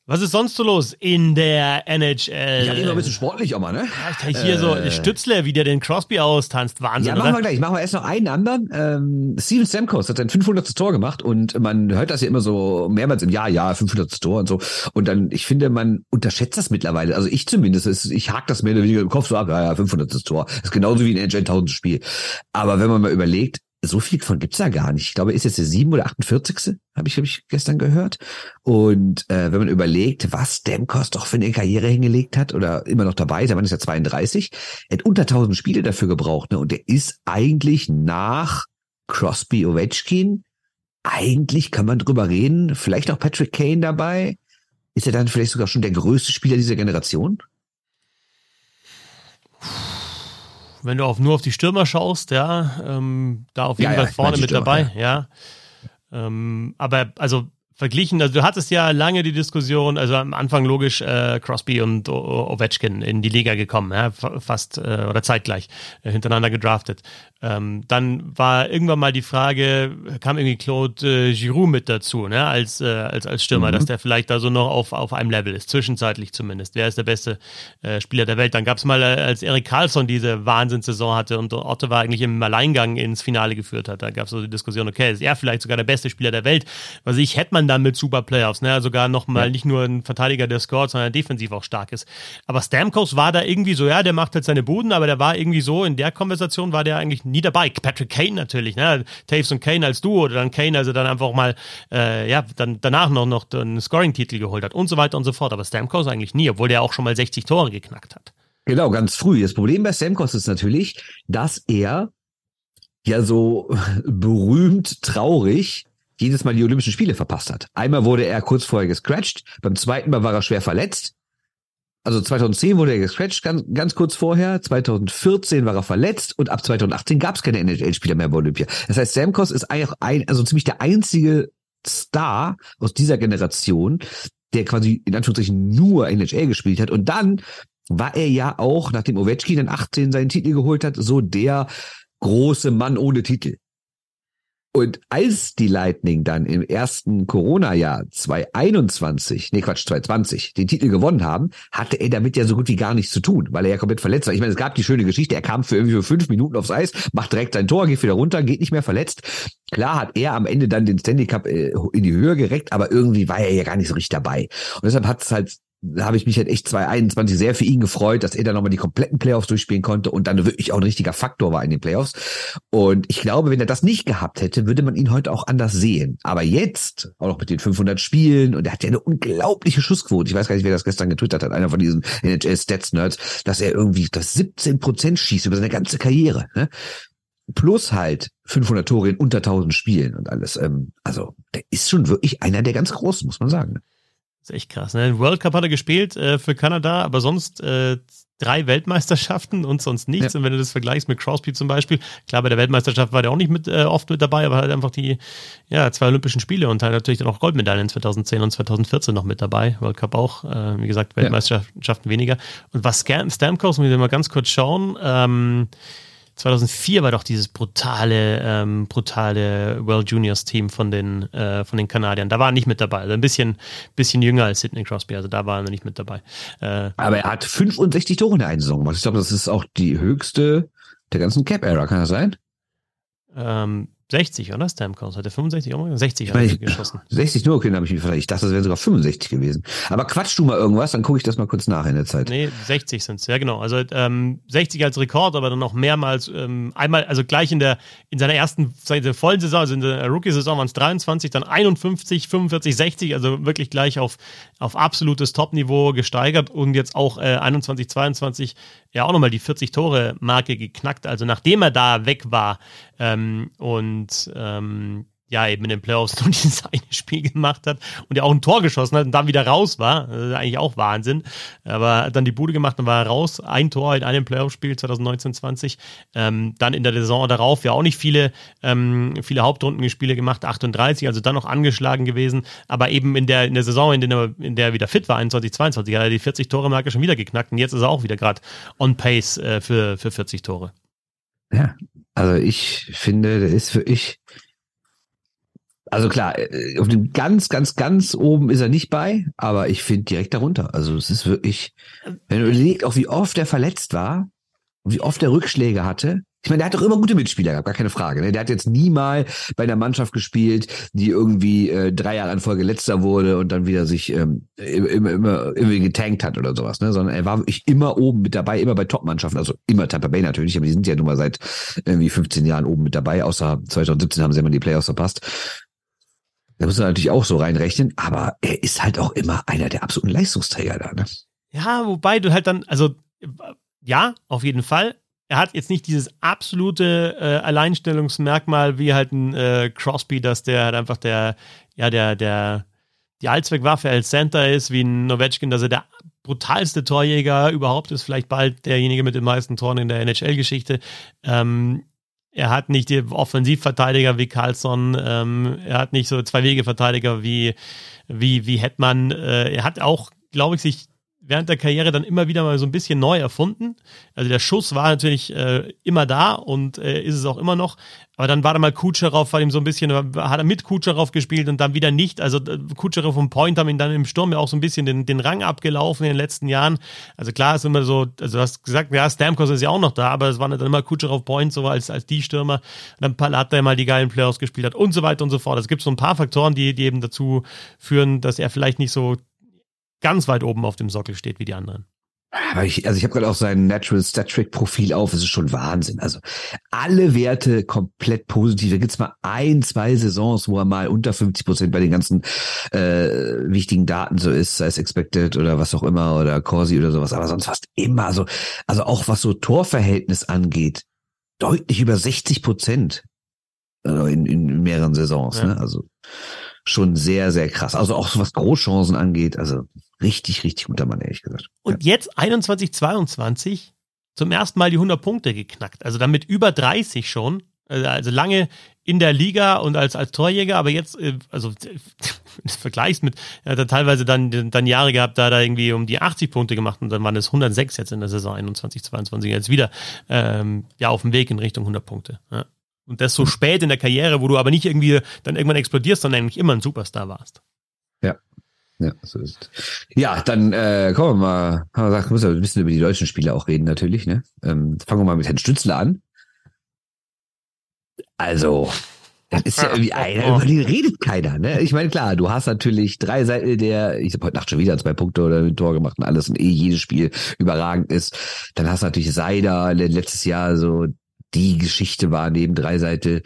Speaker 2: Was ist sonst so los in der NHL?
Speaker 3: Ich hatte immer ein bisschen sportlich auch mal, ne?
Speaker 2: Ja, ich hier äh, so Stützle, wie der den Crosby austanzt. Wahnsinn,
Speaker 3: Ja, machen oder? wir gleich. Machen wir erst noch einen anderen. Ähm, Steven Stamkos hat sein 500. Tor gemacht und man hört das ja immer so mehrmals im Jahr, ja, 500. Tor und so. Und dann, ich finde, man unterschätzt das mittlerweile. Also ich zumindest, ich hake das mehr oder weniger im Kopf so ab, ja, ja, 500. Tor. Das ist genauso wie ein NHL 1000 Spiel. Aber wenn man mal überlegt, so viel von gibt's da gar nicht. Ich glaube, ist jetzt der 7 oder 48. habe ich, hab ich gestern gehört. Und äh, wenn man überlegt, was Demkos doch für eine Karriere hingelegt hat oder immer noch dabei ist, der Mann ist ja 32, er hat unter 1000 Spiele dafür gebraucht. Ne? Und der ist eigentlich nach Crosby Ovechkin, eigentlich kann man drüber reden, vielleicht auch Patrick Kane dabei. Ist er dann vielleicht sogar schon der größte Spieler dieser Generation?
Speaker 2: Wenn du auf, nur auf die Stürmer schaust, ja, ähm, da auf jeden ja, Fall ja, vorne mit Stürmer, dabei, ja. ja. Ähm, aber also verglichen. Also du hattest ja lange die Diskussion, also am Anfang logisch äh, Crosby und o Ovechkin in die Liga gekommen, ja, fast äh, oder zeitgleich äh, hintereinander gedraftet. Ähm, dann war irgendwann mal die Frage, kam irgendwie Claude äh, Giroux mit dazu, ne, als äh, als als Stürmer, mhm. dass der vielleicht da so noch auf auf einem Level ist, zwischenzeitlich zumindest. Wer ist der beste äh, Spieler der Welt? Dann gab es mal, äh, als Erik Karlsson diese Wahnsinnssaison hatte und Otto war eigentlich im Alleingang ins Finale geführt hat, da gab es so die Diskussion, okay, ist er vielleicht sogar der beste Spieler der Welt? Was ich hätte man dann mit Super Playoffs, ne? Sogar nochmal ja. nicht nur ein Verteidiger, der scored, sondern defensiv auch stark ist. Aber Stamkos war da irgendwie so, ja, der macht halt seine Buden, aber der war irgendwie so, in der Konversation war der eigentlich nie dabei. Patrick Kane natürlich, ne? Taves und Kane als Duo oder dann Kane, also dann einfach mal, äh, ja, dann danach noch, noch einen Scoring-Titel geholt hat und so weiter und so fort. Aber Stamkos eigentlich nie, obwohl der auch schon mal 60 Tore geknackt hat.
Speaker 3: Genau, ganz früh. Das Problem bei Stamkos ist natürlich, dass er ja so berühmt traurig jedes Mal die Olympischen Spiele verpasst hat. Einmal wurde er kurz vorher gescratcht, beim zweiten Mal war er schwer verletzt. Also 2010 wurde er gescratcht, ganz, ganz kurz vorher. 2014 war er verletzt und ab 2018 gab es keine NHL-Spieler mehr bei Olympia. Das heißt, Samkos ist eigentlich ein, also ziemlich der einzige Star aus dieser Generation, der quasi in Anführungszeichen nur NHL gespielt hat. Und dann war er ja auch, nachdem Ovechkin in 18 seinen Titel geholt hat, so der große Mann ohne Titel. Und als die Lightning dann im ersten Corona-Jahr 2021, nee Quatsch, 2020, den Titel gewonnen haben, hatte er damit ja so gut wie gar nichts zu tun, weil er ja komplett verletzt war. Ich meine, es gab die schöne Geschichte, er kam für irgendwie für fünf Minuten aufs Eis, macht direkt sein Tor, geht wieder runter, geht nicht mehr verletzt. Klar hat er am Ende dann den Stanley Cup äh, in die Höhe gereckt, aber irgendwie war er ja gar nicht so richtig dabei. Und deshalb hat es halt da habe ich mich halt echt 2021 sehr für ihn gefreut, dass er dann nochmal die kompletten Playoffs durchspielen konnte und dann wirklich auch ein richtiger Faktor war in den Playoffs. Und ich glaube, wenn er das nicht gehabt hätte, würde man ihn heute auch anders sehen. Aber jetzt, auch noch mit den 500 Spielen, und er hat ja eine unglaubliche Schussquote. Ich weiß gar nicht, wer das gestern getwittert hat, einer von diesen NHL-Stats-Nerds, dass er irgendwie das 17 Prozent schießt über seine ganze Karriere. Ne? Plus halt 500 Tore in unter 1000 Spielen und alles. Ähm, also, der ist schon wirklich einer der ganz Großen, muss man sagen.
Speaker 2: Das ist echt krass. Ne? World Cup hat er gespielt äh, für Kanada, aber sonst äh, drei Weltmeisterschaften und sonst nichts. Ja. Und wenn du das vergleichst mit Crosby zum Beispiel, klar, bei der Weltmeisterschaft war der auch nicht mit, äh, oft mit dabei, aber halt einfach die ja, zwei Olympischen Spiele und halt natürlich dann auch Goldmedaillen 2010 und 2014 noch mit dabei. World Cup auch, äh, wie gesagt, Weltmeisterschaften ja. weniger. Und was Stamkos, müssen wir mal ganz kurz schauen, ähm, 2004 war doch dieses brutale, ähm, brutale World Juniors Team von den, äh, von den Kanadiern. Da war er nicht mit dabei. Also ein bisschen, bisschen jünger als Sidney Crosby. Also da war er nicht mit dabei.
Speaker 3: Äh, Aber er hat 65 Tore in der einen Saison gemacht. Ich glaube, das ist auch die höchste der ganzen Cap-Era. Kann das sein?
Speaker 2: Ähm, 60, oder? Stamkos. Hat er 65 auch mal? 60 hat er geschossen.
Speaker 3: 60 nur, okay, habe ich mir vielleicht. Ich dachte, das wären sogar 65 gewesen. Aber quatsch du mal irgendwas, dann gucke ich das mal kurz nach in der Zeit.
Speaker 2: Nee, 60 sind es, ja genau. Also ähm, 60 als Rekord, aber dann noch mehrmals, ähm, einmal, also gleich in der in seiner ersten seine vollen Saison, also in der Rookie-Saison waren es 23, dann 51, 45, 60, also wirklich gleich auf, auf absolutes Top-Niveau gesteigert und jetzt auch äh, 21, 22 ja auch nochmal die 40-Tore-Marke geknackt. Also nachdem er da weg war ähm, und ähm, ja eben in den Playoffs nur dieses eine Spiel gemacht hat und ja auch ein Tor geschossen hat und dann wieder raus war. Das ist eigentlich auch Wahnsinn. Aber hat dann die Bude gemacht und war raus. Ein Tor in einem Playoff-Spiel 2019-20. Ähm, dann in der Saison darauf ja auch nicht viele, ähm, viele Hauptrundenspiele gemacht, 38, also dann noch angeschlagen gewesen. Aber eben in der, in der Saison, in der, er, in der er wieder fit war, 21, 22, hat er die 40-Tore-Marke schon wieder geknackt und jetzt ist er auch wieder gerade on pace äh, für, für 40 Tore.
Speaker 3: Ja, also ich finde, der ist für ich also klar, äh, auf dem ganz, ganz, ganz oben ist er nicht bei, aber ich finde direkt darunter. Also es ist wirklich, wenn du überlegst, auch wie oft er verletzt war wie oft er Rückschläge hatte. Ich meine, der hat doch immer gute Mitspieler gehabt, gar keine Frage. Ne? Der hat jetzt nie mal bei einer Mannschaft gespielt, die irgendwie äh, drei Jahre in Folge letzter wurde und dann wieder sich ähm, immer, immer irgendwie getankt hat oder sowas. Ne? Sondern er war wirklich immer oben mit dabei, immer bei Top-Mannschaften. Also immer Tampa Bay natürlich, aber die sind ja nun mal seit irgendwie 15 Jahren oben mit dabei. Außer 2017 haben sie immer die Playoffs verpasst. Da muss man natürlich auch so reinrechnen, aber er ist halt auch immer einer der absoluten Leistungsträger da, ne?
Speaker 2: Ja, wobei du halt dann, also ja, auf jeden Fall. Er hat jetzt nicht dieses absolute äh, Alleinstellungsmerkmal wie halt ein äh, Crosby, dass der halt einfach der, ja, der, der, die Allzweckwaffe als Center ist, wie ein Novechkin, dass er der brutalste Torjäger überhaupt ist, vielleicht bald derjenige mit den meisten Toren in der NHL-Geschichte. Ähm, er hat nicht die Offensivverteidiger wie Carlson, ähm, er hat nicht so zwei Wege-Verteidiger wie, wie, wie Hetman. Äh, er hat auch, glaube ich, sich während der Karriere dann immer wieder mal so ein bisschen neu erfunden. Also der Schuss war natürlich äh, immer da und äh, ist es auch immer noch. Aber dann war da mal Kutscherow, war ihm so ein bisschen, hat er mit Kutscherow gespielt und dann wieder nicht. Also äh, Kutscherow und Point haben ihn dann im Sturm ja auch so ein bisschen den, den Rang abgelaufen in den letzten Jahren. Also klar ist immer so, also du hast gesagt, ja, Stamkos ist ja auch noch da, aber es waren dann immer Kutscherow Point so als, als die Stürmer. Und dann Palat, der mal die geilen Playoffs gespielt hat und so weiter und so fort. Es gibt so ein paar Faktoren, die, die eben dazu führen, dass er vielleicht nicht so ganz weit oben auf dem Sockel steht wie die anderen.
Speaker 3: Ich, also ich habe gerade auch sein Natural Stat Profil auf. Es ist schon Wahnsinn. Also alle Werte komplett positiv. Da gibt's mal ein, zwei Saisons, wo er mal unter 50 Prozent bei den ganzen äh, wichtigen Daten so ist, sei es Expected oder was auch immer oder Corsi oder sowas. Aber sonst fast immer. Also, also auch was so Torverhältnis angeht, deutlich über 60 Prozent also in, in mehreren Saisons. Ja. Ne? Also schon sehr, sehr krass. Also auch so was Großchancen angeht. Also richtig, richtig guter Mann, ehrlich gesagt.
Speaker 2: Und ja. jetzt 21, 22 zum ersten Mal die 100 Punkte geknackt. Also damit über 30 schon. Also, also lange in der Liga und als, als Torjäger, aber jetzt, äh, also vergleichst mit, er hat er teilweise dann, dann Jahre gehabt, da hat er irgendwie um die 80 Punkte gemacht und dann waren es 106 jetzt in der Saison 21, 22, jetzt wieder ähm, ja auf dem Weg in Richtung 100 Punkte. Ja. Und das so spät in der Karriere, wo du aber nicht irgendwie dann irgendwann explodierst, sondern eigentlich immer ein Superstar warst.
Speaker 3: Ja, ja, so ist es. Ja, dann äh, kommen wir mal, haben wir gesagt, muss ein bisschen über die deutschen Spiele auch reden, natürlich. Ne? Ähm, fangen wir mal mit Herrn Stützler an. Also, das ist ja irgendwie einer, über die redet keiner. Ne? Ich meine, klar, du hast natürlich drei Seiten der, ich habe heute Nacht schon wieder zwei Punkte oder ein Tor gemacht und alles und eh jedes Spiel überragend ist. Dann hast du natürlich Seider, letztes Jahr so die Geschichte war neben drei Seite.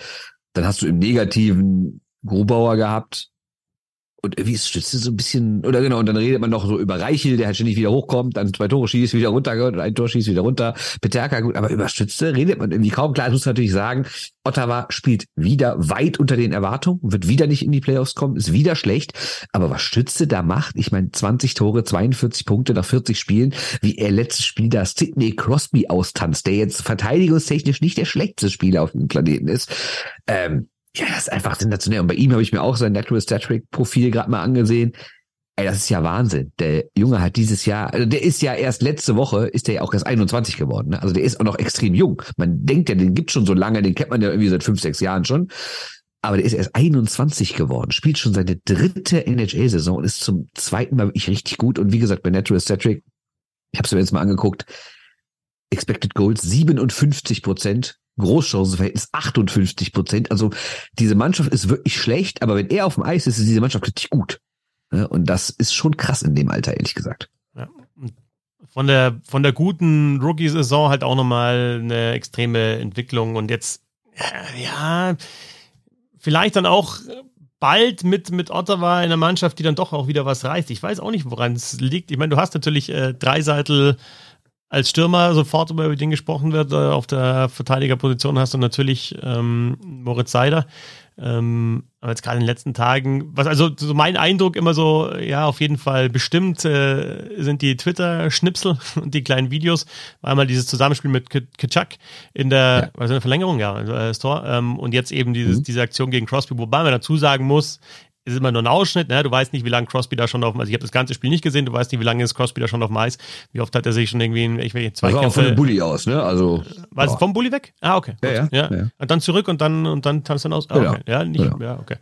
Speaker 3: Dann hast du im Negativen Grubauer gehabt, und irgendwie ist Stütze so ein bisschen, oder genau, und dann redet man noch so über Reichel, der halt ständig wieder hochkommt, dann zwei Tore schießt, wieder runter und ein Tor schießt, wieder runter. Peterka, gut, aber über Stütze redet man irgendwie kaum. Klar, ich muss natürlich sagen, Ottawa spielt wieder weit unter den Erwartungen, wird wieder nicht in die Playoffs kommen, ist wieder schlecht. Aber was Stütze da macht, ich meine, 20 Tore, 42 Punkte nach 40 Spielen, wie er letztes Spiel da Sidney Crosby austanzt, der jetzt verteidigungstechnisch nicht der schlechteste Spieler auf dem Planeten ist. Ähm, ja, das ist einfach sensationell. Und bei ihm habe ich mir auch sein Natural Statric Profil gerade mal angesehen. Ey, das ist ja Wahnsinn. Der Junge hat dieses Jahr, also der ist ja erst letzte Woche, ist der ja auch erst 21 geworden. Ne? Also der ist auch noch extrem jung. Man denkt ja, den gibt schon so lange, den kennt man ja irgendwie seit fünf, sechs Jahren schon. Aber der ist erst 21 geworden, spielt schon seine dritte NHL-Saison und ist zum zweiten Mal wirklich richtig gut. Und wie gesagt, bei Natural Statric, ich habe es mir jetzt mal angeguckt, Expected Goals 57 Prozent Großchancenverhältnis 58 Prozent. Also diese Mannschaft ist wirklich schlecht, aber wenn er auf dem Eis ist, ist diese Mannschaft richtig gut. Und das ist schon krass in dem Alter, ehrlich gesagt. Ja.
Speaker 2: Von der, von der guten Rookie-Saison halt auch nochmal eine extreme Entwicklung und jetzt, ja, vielleicht dann auch bald mit, mit Ottawa in einer Mannschaft, die dann doch auch wieder was reißt. Ich weiß auch nicht, woran es liegt. Ich meine, du hast natürlich äh, Dreiseitel als Stürmer sofort über den gesprochen wird. Äh, auf der Verteidigerposition hast du natürlich ähm, Moritz Seider. Ähm, aber jetzt gerade in den letzten Tagen, was also so mein Eindruck immer so, ja, auf jeden Fall bestimmt äh, sind die Twitter-Schnipsel und die kleinen Videos. Einmal dieses Zusammenspiel mit Kitschak in der, ja. also in der Verlängerung, ja, das Tor. Ähm, und jetzt eben dieses, mhm. diese Aktion gegen Crosby, wobei man dazu sagen muss, ist immer nur ein Ausschnitt, ne? Du weißt nicht, wie lange Crosby da schon auf dem, also ich habe das ganze Spiel nicht gesehen, du weißt nicht, wie lange ist Crosby da schon auf dem Eis, wie oft hat er sich schon irgendwie in irgendwelche
Speaker 3: zwei Das war von dem Bulli aus, ne? Also.
Speaker 2: War es vom Bulli weg? Ah, okay.
Speaker 3: Ja, ja, ja,
Speaker 2: ja. Und dann zurück und dann, und dann tanzt dann aus. Ah, okay. Ja, nicht, ja, ja okay.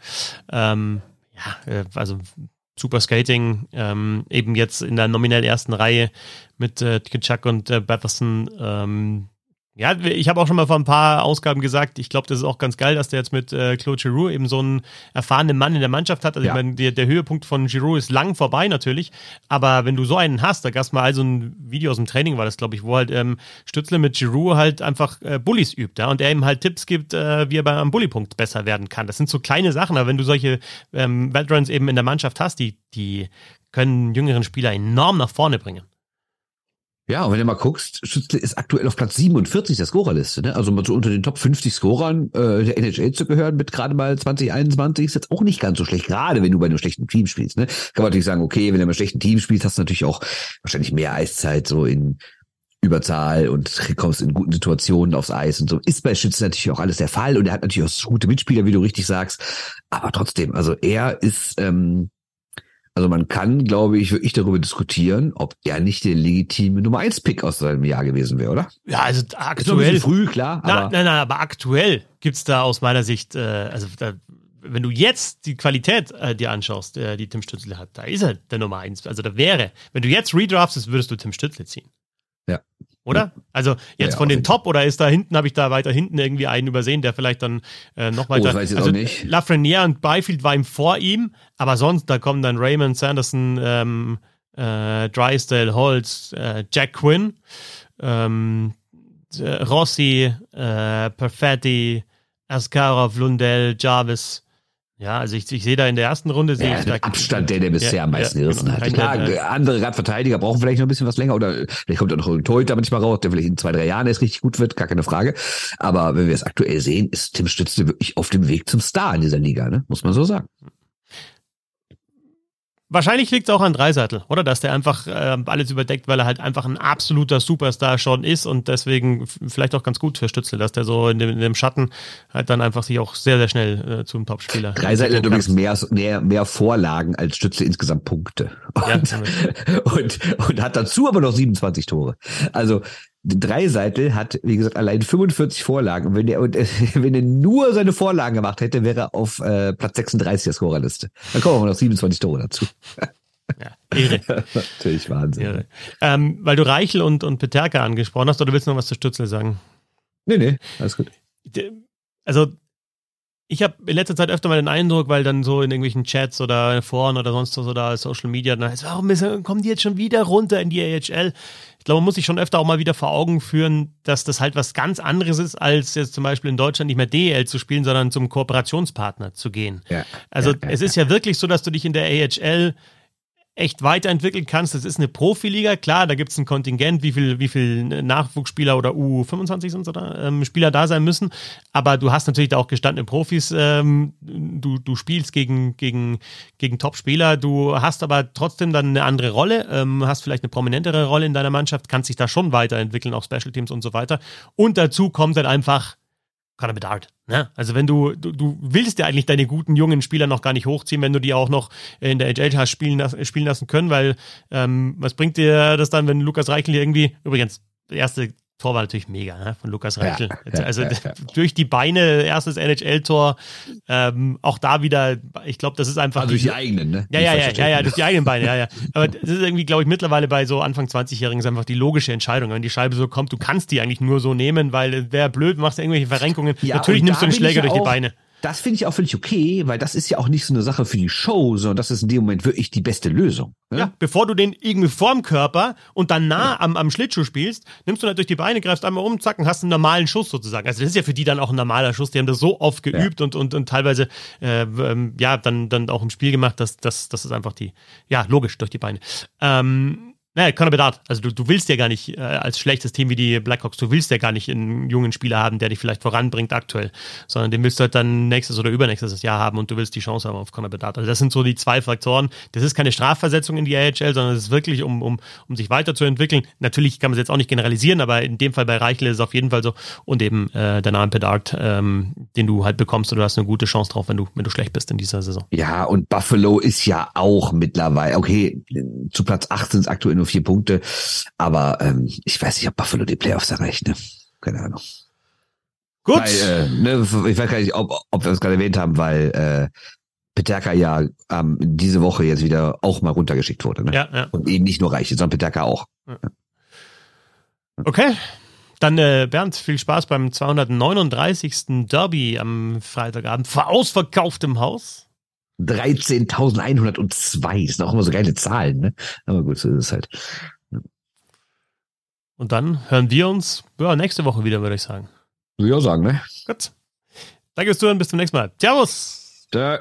Speaker 2: Ähm, ja, äh, also super Skating, ähm, eben jetzt in der nominell ersten Reihe mit äh, Kitschak und äh, Batherson, ähm, ja, ich habe auch schon mal vor ein paar Ausgaben gesagt, ich glaube, das ist auch ganz geil, dass der jetzt mit äh, Claude Giroux eben so einen erfahrenen Mann in der Mannschaft hat. Also ja. ich meine, der, der Höhepunkt von Giroux ist lang vorbei natürlich, aber wenn du so einen hast, da gab es mal also ein Video aus dem Training, war das glaube ich, wo halt ähm, Stützle mit Giroux halt einfach äh, Bullies übt, ja, und er ihm halt Tipps gibt, äh, wie er beim Bullypunkt besser werden kann. Das sind so kleine Sachen, aber wenn du solche ähm, Veterans eben in der Mannschaft hast, die, die können jüngeren Spieler enorm nach vorne bringen.
Speaker 3: Ja, und wenn du mal guckst, Schützle ist aktuell auf Platz 47 der Scorerliste. Ne? Also mal so unter den Top 50 Scorern äh, der NHL zu gehören mit gerade mal 2021 ist jetzt auch nicht ganz so schlecht, gerade wenn du bei einem schlechten Team spielst. Ne? Kann man natürlich sagen, okay, wenn du bei einem schlechten Team spielst, hast du natürlich auch wahrscheinlich mehr Eiszeit so in Überzahl und kommst in guten Situationen aufs Eis und so. Ist bei Schütze natürlich auch alles der Fall und er hat natürlich auch gute Mitspieler, wie du richtig sagst. Aber trotzdem, also er ist... Ähm, also man kann, glaube ich, wirklich darüber diskutieren, ob er nicht der legitime Nummer 1 Pick aus seinem Jahr gewesen wäre, oder?
Speaker 2: Ja, also aktuell.
Speaker 3: Ist früh, klar.
Speaker 2: Na, aber nein, nein, aber aktuell gibt's da aus meiner Sicht, äh, also da, wenn du jetzt die Qualität äh, dir anschaust, äh, die Tim Stützle hat, da ist er der Nummer 1. Also da wäre, wenn du jetzt redraftest, würdest du Tim Stützle ziehen. Oder? Also jetzt ja, von den Top oder ist da hinten, habe ich da weiter hinten irgendwie einen übersehen, der vielleicht dann äh, noch weiter. Oh,
Speaker 3: weiß ich also, auch nicht.
Speaker 2: Lafreniere und Byfield war ihm vor ihm, aber sonst, da kommen dann Raymond, Sanderson, ähm, äh, Drysdale, Holtz, äh, Jack Quinn, ähm, äh, Rossi, äh, Perfetti, Askarov, Lundell, Jarvis, ja, also ich, ich sehe da in der ersten Runde sehe
Speaker 3: ja,
Speaker 2: ich da
Speaker 3: Abstand, der der bisher ja, am meisten ja, gerissen genau, hat. Klar, andere Radverteidiger brauchen vielleicht noch ein bisschen was länger oder vielleicht kommt auch noch ein Torhüter manchmal raus, der vielleicht in zwei, drei Jahren erst richtig gut wird, gar keine Frage. Aber wenn wir es aktuell sehen, ist Tim Stützle wirklich auf dem Weg zum Star in dieser Liga, ne? muss man so sagen.
Speaker 2: Wahrscheinlich liegt es auch an Dreiseitel, oder? Dass der einfach äh, alles überdeckt, weil er halt einfach ein absoluter Superstar schon ist und deswegen vielleicht auch ganz gut für Stützel, dass der so in dem, in dem Schatten halt dann einfach sich auch sehr, sehr schnell äh, zum Topspieler.
Speaker 3: Dreiseitel hat übrigens mehr, mehr, mehr Vorlagen als Stützel insgesamt Punkte. Und, ja, und, und hat dazu aber noch 27 Tore. Also Dreiseitel hat, wie gesagt, allein 45 Vorlagen. Und wenn er, wenn er nur seine Vorlagen gemacht hätte, wäre er auf äh, Platz 36 der Scorerliste. Dann kommen aber noch 27 Tore dazu.
Speaker 2: Ja, Ehre.
Speaker 3: Natürlich Wahnsinn. Ehre.
Speaker 2: Ähm, weil du Reichel und, und Peterka angesprochen hast, oder willst du noch was zu Stützel sagen?
Speaker 3: Nee, nee, alles gut.
Speaker 2: Also ich habe in letzter Zeit öfter mal den Eindruck, weil dann so in irgendwelchen Chats oder Foren oder sonst was oder Social Media, dann heißt, warum kommen die jetzt schon wieder runter in die AHL? Ich glaube, man muss sich schon öfter auch mal wieder vor Augen führen, dass das halt was ganz anderes ist, als jetzt zum Beispiel in Deutschland nicht mehr DEL zu spielen, sondern zum Kooperationspartner zu gehen. Ja, also ja, ja, es ist ja wirklich so, dass du dich in der AHL echt weiterentwickeln kannst. Das ist eine Profiliga, klar, da gibt es ein Kontingent, wie viel, wie viel Nachwuchsspieler oder U25 sind oder ähm, Spieler da sein müssen. Aber du hast natürlich da auch gestandene Profis. Ähm, du, du spielst gegen, gegen, gegen Top-Spieler. Du hast aber trotzdem dann eine andere Rolle, ähm, hast vielleicht eine prominentere Rolle in deiner Mannschaft, kannst dich da schon weiterentwickeln, auch Special Teams und so weiter. Und dazu kommt dann einfach Of Dart. Ne? Also wenn du, du, du willst ja eigentlich deine guten jungen Spieler noch gar nicht hochziehen, wenn du die auch noch in der HL hast spielen, spielen lassen können, weil ähm, was bringt dir das dann, wenn Lukas Reichel irgendwie, übrigens, erste Tor war natürlich mega ne? von Lukas Reichel.
Speaker 3: Ja,
Speaker 2: also
Speaker 3: ja, ja,
Speaker 2: durch die Beine, erstes NHL-Tor. Ähm, auch da wieder, ich glaube, das ist einfach.
Speaker 3: Also durch die eigenen, ne?
Speaker 2: Ja, ja, ja, ja, ja, durch die eigenen Beine, ja, ja. Aber das ist irgendwie, glaube ich, mittlerweile bei so Anfang 20-Jährigen einfach die logische Entscheidung. Wenn die Scheibe so kommt, du kannst die eigentlich nur so nehmen, weil wäre blöd, machst du irgendwelche Verrenkungen.
Speaker 3: Ja,
Speaker 2: Natürlich nimmst du den Schläger durch die
Speaker 3: auch-
Speaker 2: Beine.
Speaker 3: Das finde ich auch völlig okay, weil das ist ja auch nicht so eine Sache für die Show, sondern das ist in dem Moment wirklich die beste Lösung. Ne?
Speaker 2: Ja, bevor du den irgendwie vorm Körper und dann nah am, am Schlittschuh spielst, nimmst du halt durch die Beine, greifst einmal um, zack, und hast einen normalen Schuss sozusagen. Also das ist ja für die dann auch ein normaler Schuss. Die haben das so oft geübt und, und, und teilweise äh, ähm, ja dann, dann auch im Spiel gemacht, dass das, das ist einfach die, ja, logisch, durch die Beine. Ähm, naja, Conor Bedard, also du, du willst ja gar nicht äh, als schlechtes Team wie die Blackhawks, du willst ja gar nicht einen jungen Spieler haben, der dich vielleicht voranbringt aktuell, sondern den willst du halt dann nächstes oder übernächstes Jahr haben und du willst die Chance haben auf Conor Bedard. Also das sind so die zwei Faktoren. Das ist keine Strafversetzung in die AHL, sondern es ist wirklich, um, um, um sich weiterzuentwickeln. Natürlich kann man es jetzt auch nicht generalisieren, aber in dem Fall bei Reichel ist es auf jeden Fall so. Und eben äh, der Name Bedard, ähm, den du halt bekommst und du hast eine gute Chance drauf, wenn du, wenn du schlecht bist in dieser Saison.
Speaker 3: Ja, und Buffalo ist ja auch mittlerweile, okay, zu Platz 8 sind es aktuell nur vier Punkte, aber ähm, ich weiß nicht, ob Buffalo die Playoffs erreicht, ne? Keine Ahnung.
Speaker 2: Gut.
Speaker 3: Weil, äh, ne, ich weiß gar nicht, ob, ob wir das gerade erwähnt haben, weil äh, Peterka ja ähm, diese Woche jetzt wieder auch mal runtergeschickt wurde. Ne?
Speaker 2: ja, ja.
Speaker 3: Und eben nicht nur Reiche, sondern Peterka auch.
Speaker 2: Okay. Dann äh, Bernd, viel Spaß beim 239. Derby am Freitagabend vor ausverkauftem Haus.
Speaker 3: 13.102, das sind auch immer so geile Zahlen, ne? Aber gut, so ist es halt.
Speaker 2: Und dann hören wir uns ja, nächste Woche wieder, würde ich sagen.
Speaker 3: Würde ich auch sagen, ne?
Speaker 2: Gut. Danke fürs Zuhören, bis zum nächsten Mal. Servus.
Speaker 3: Da.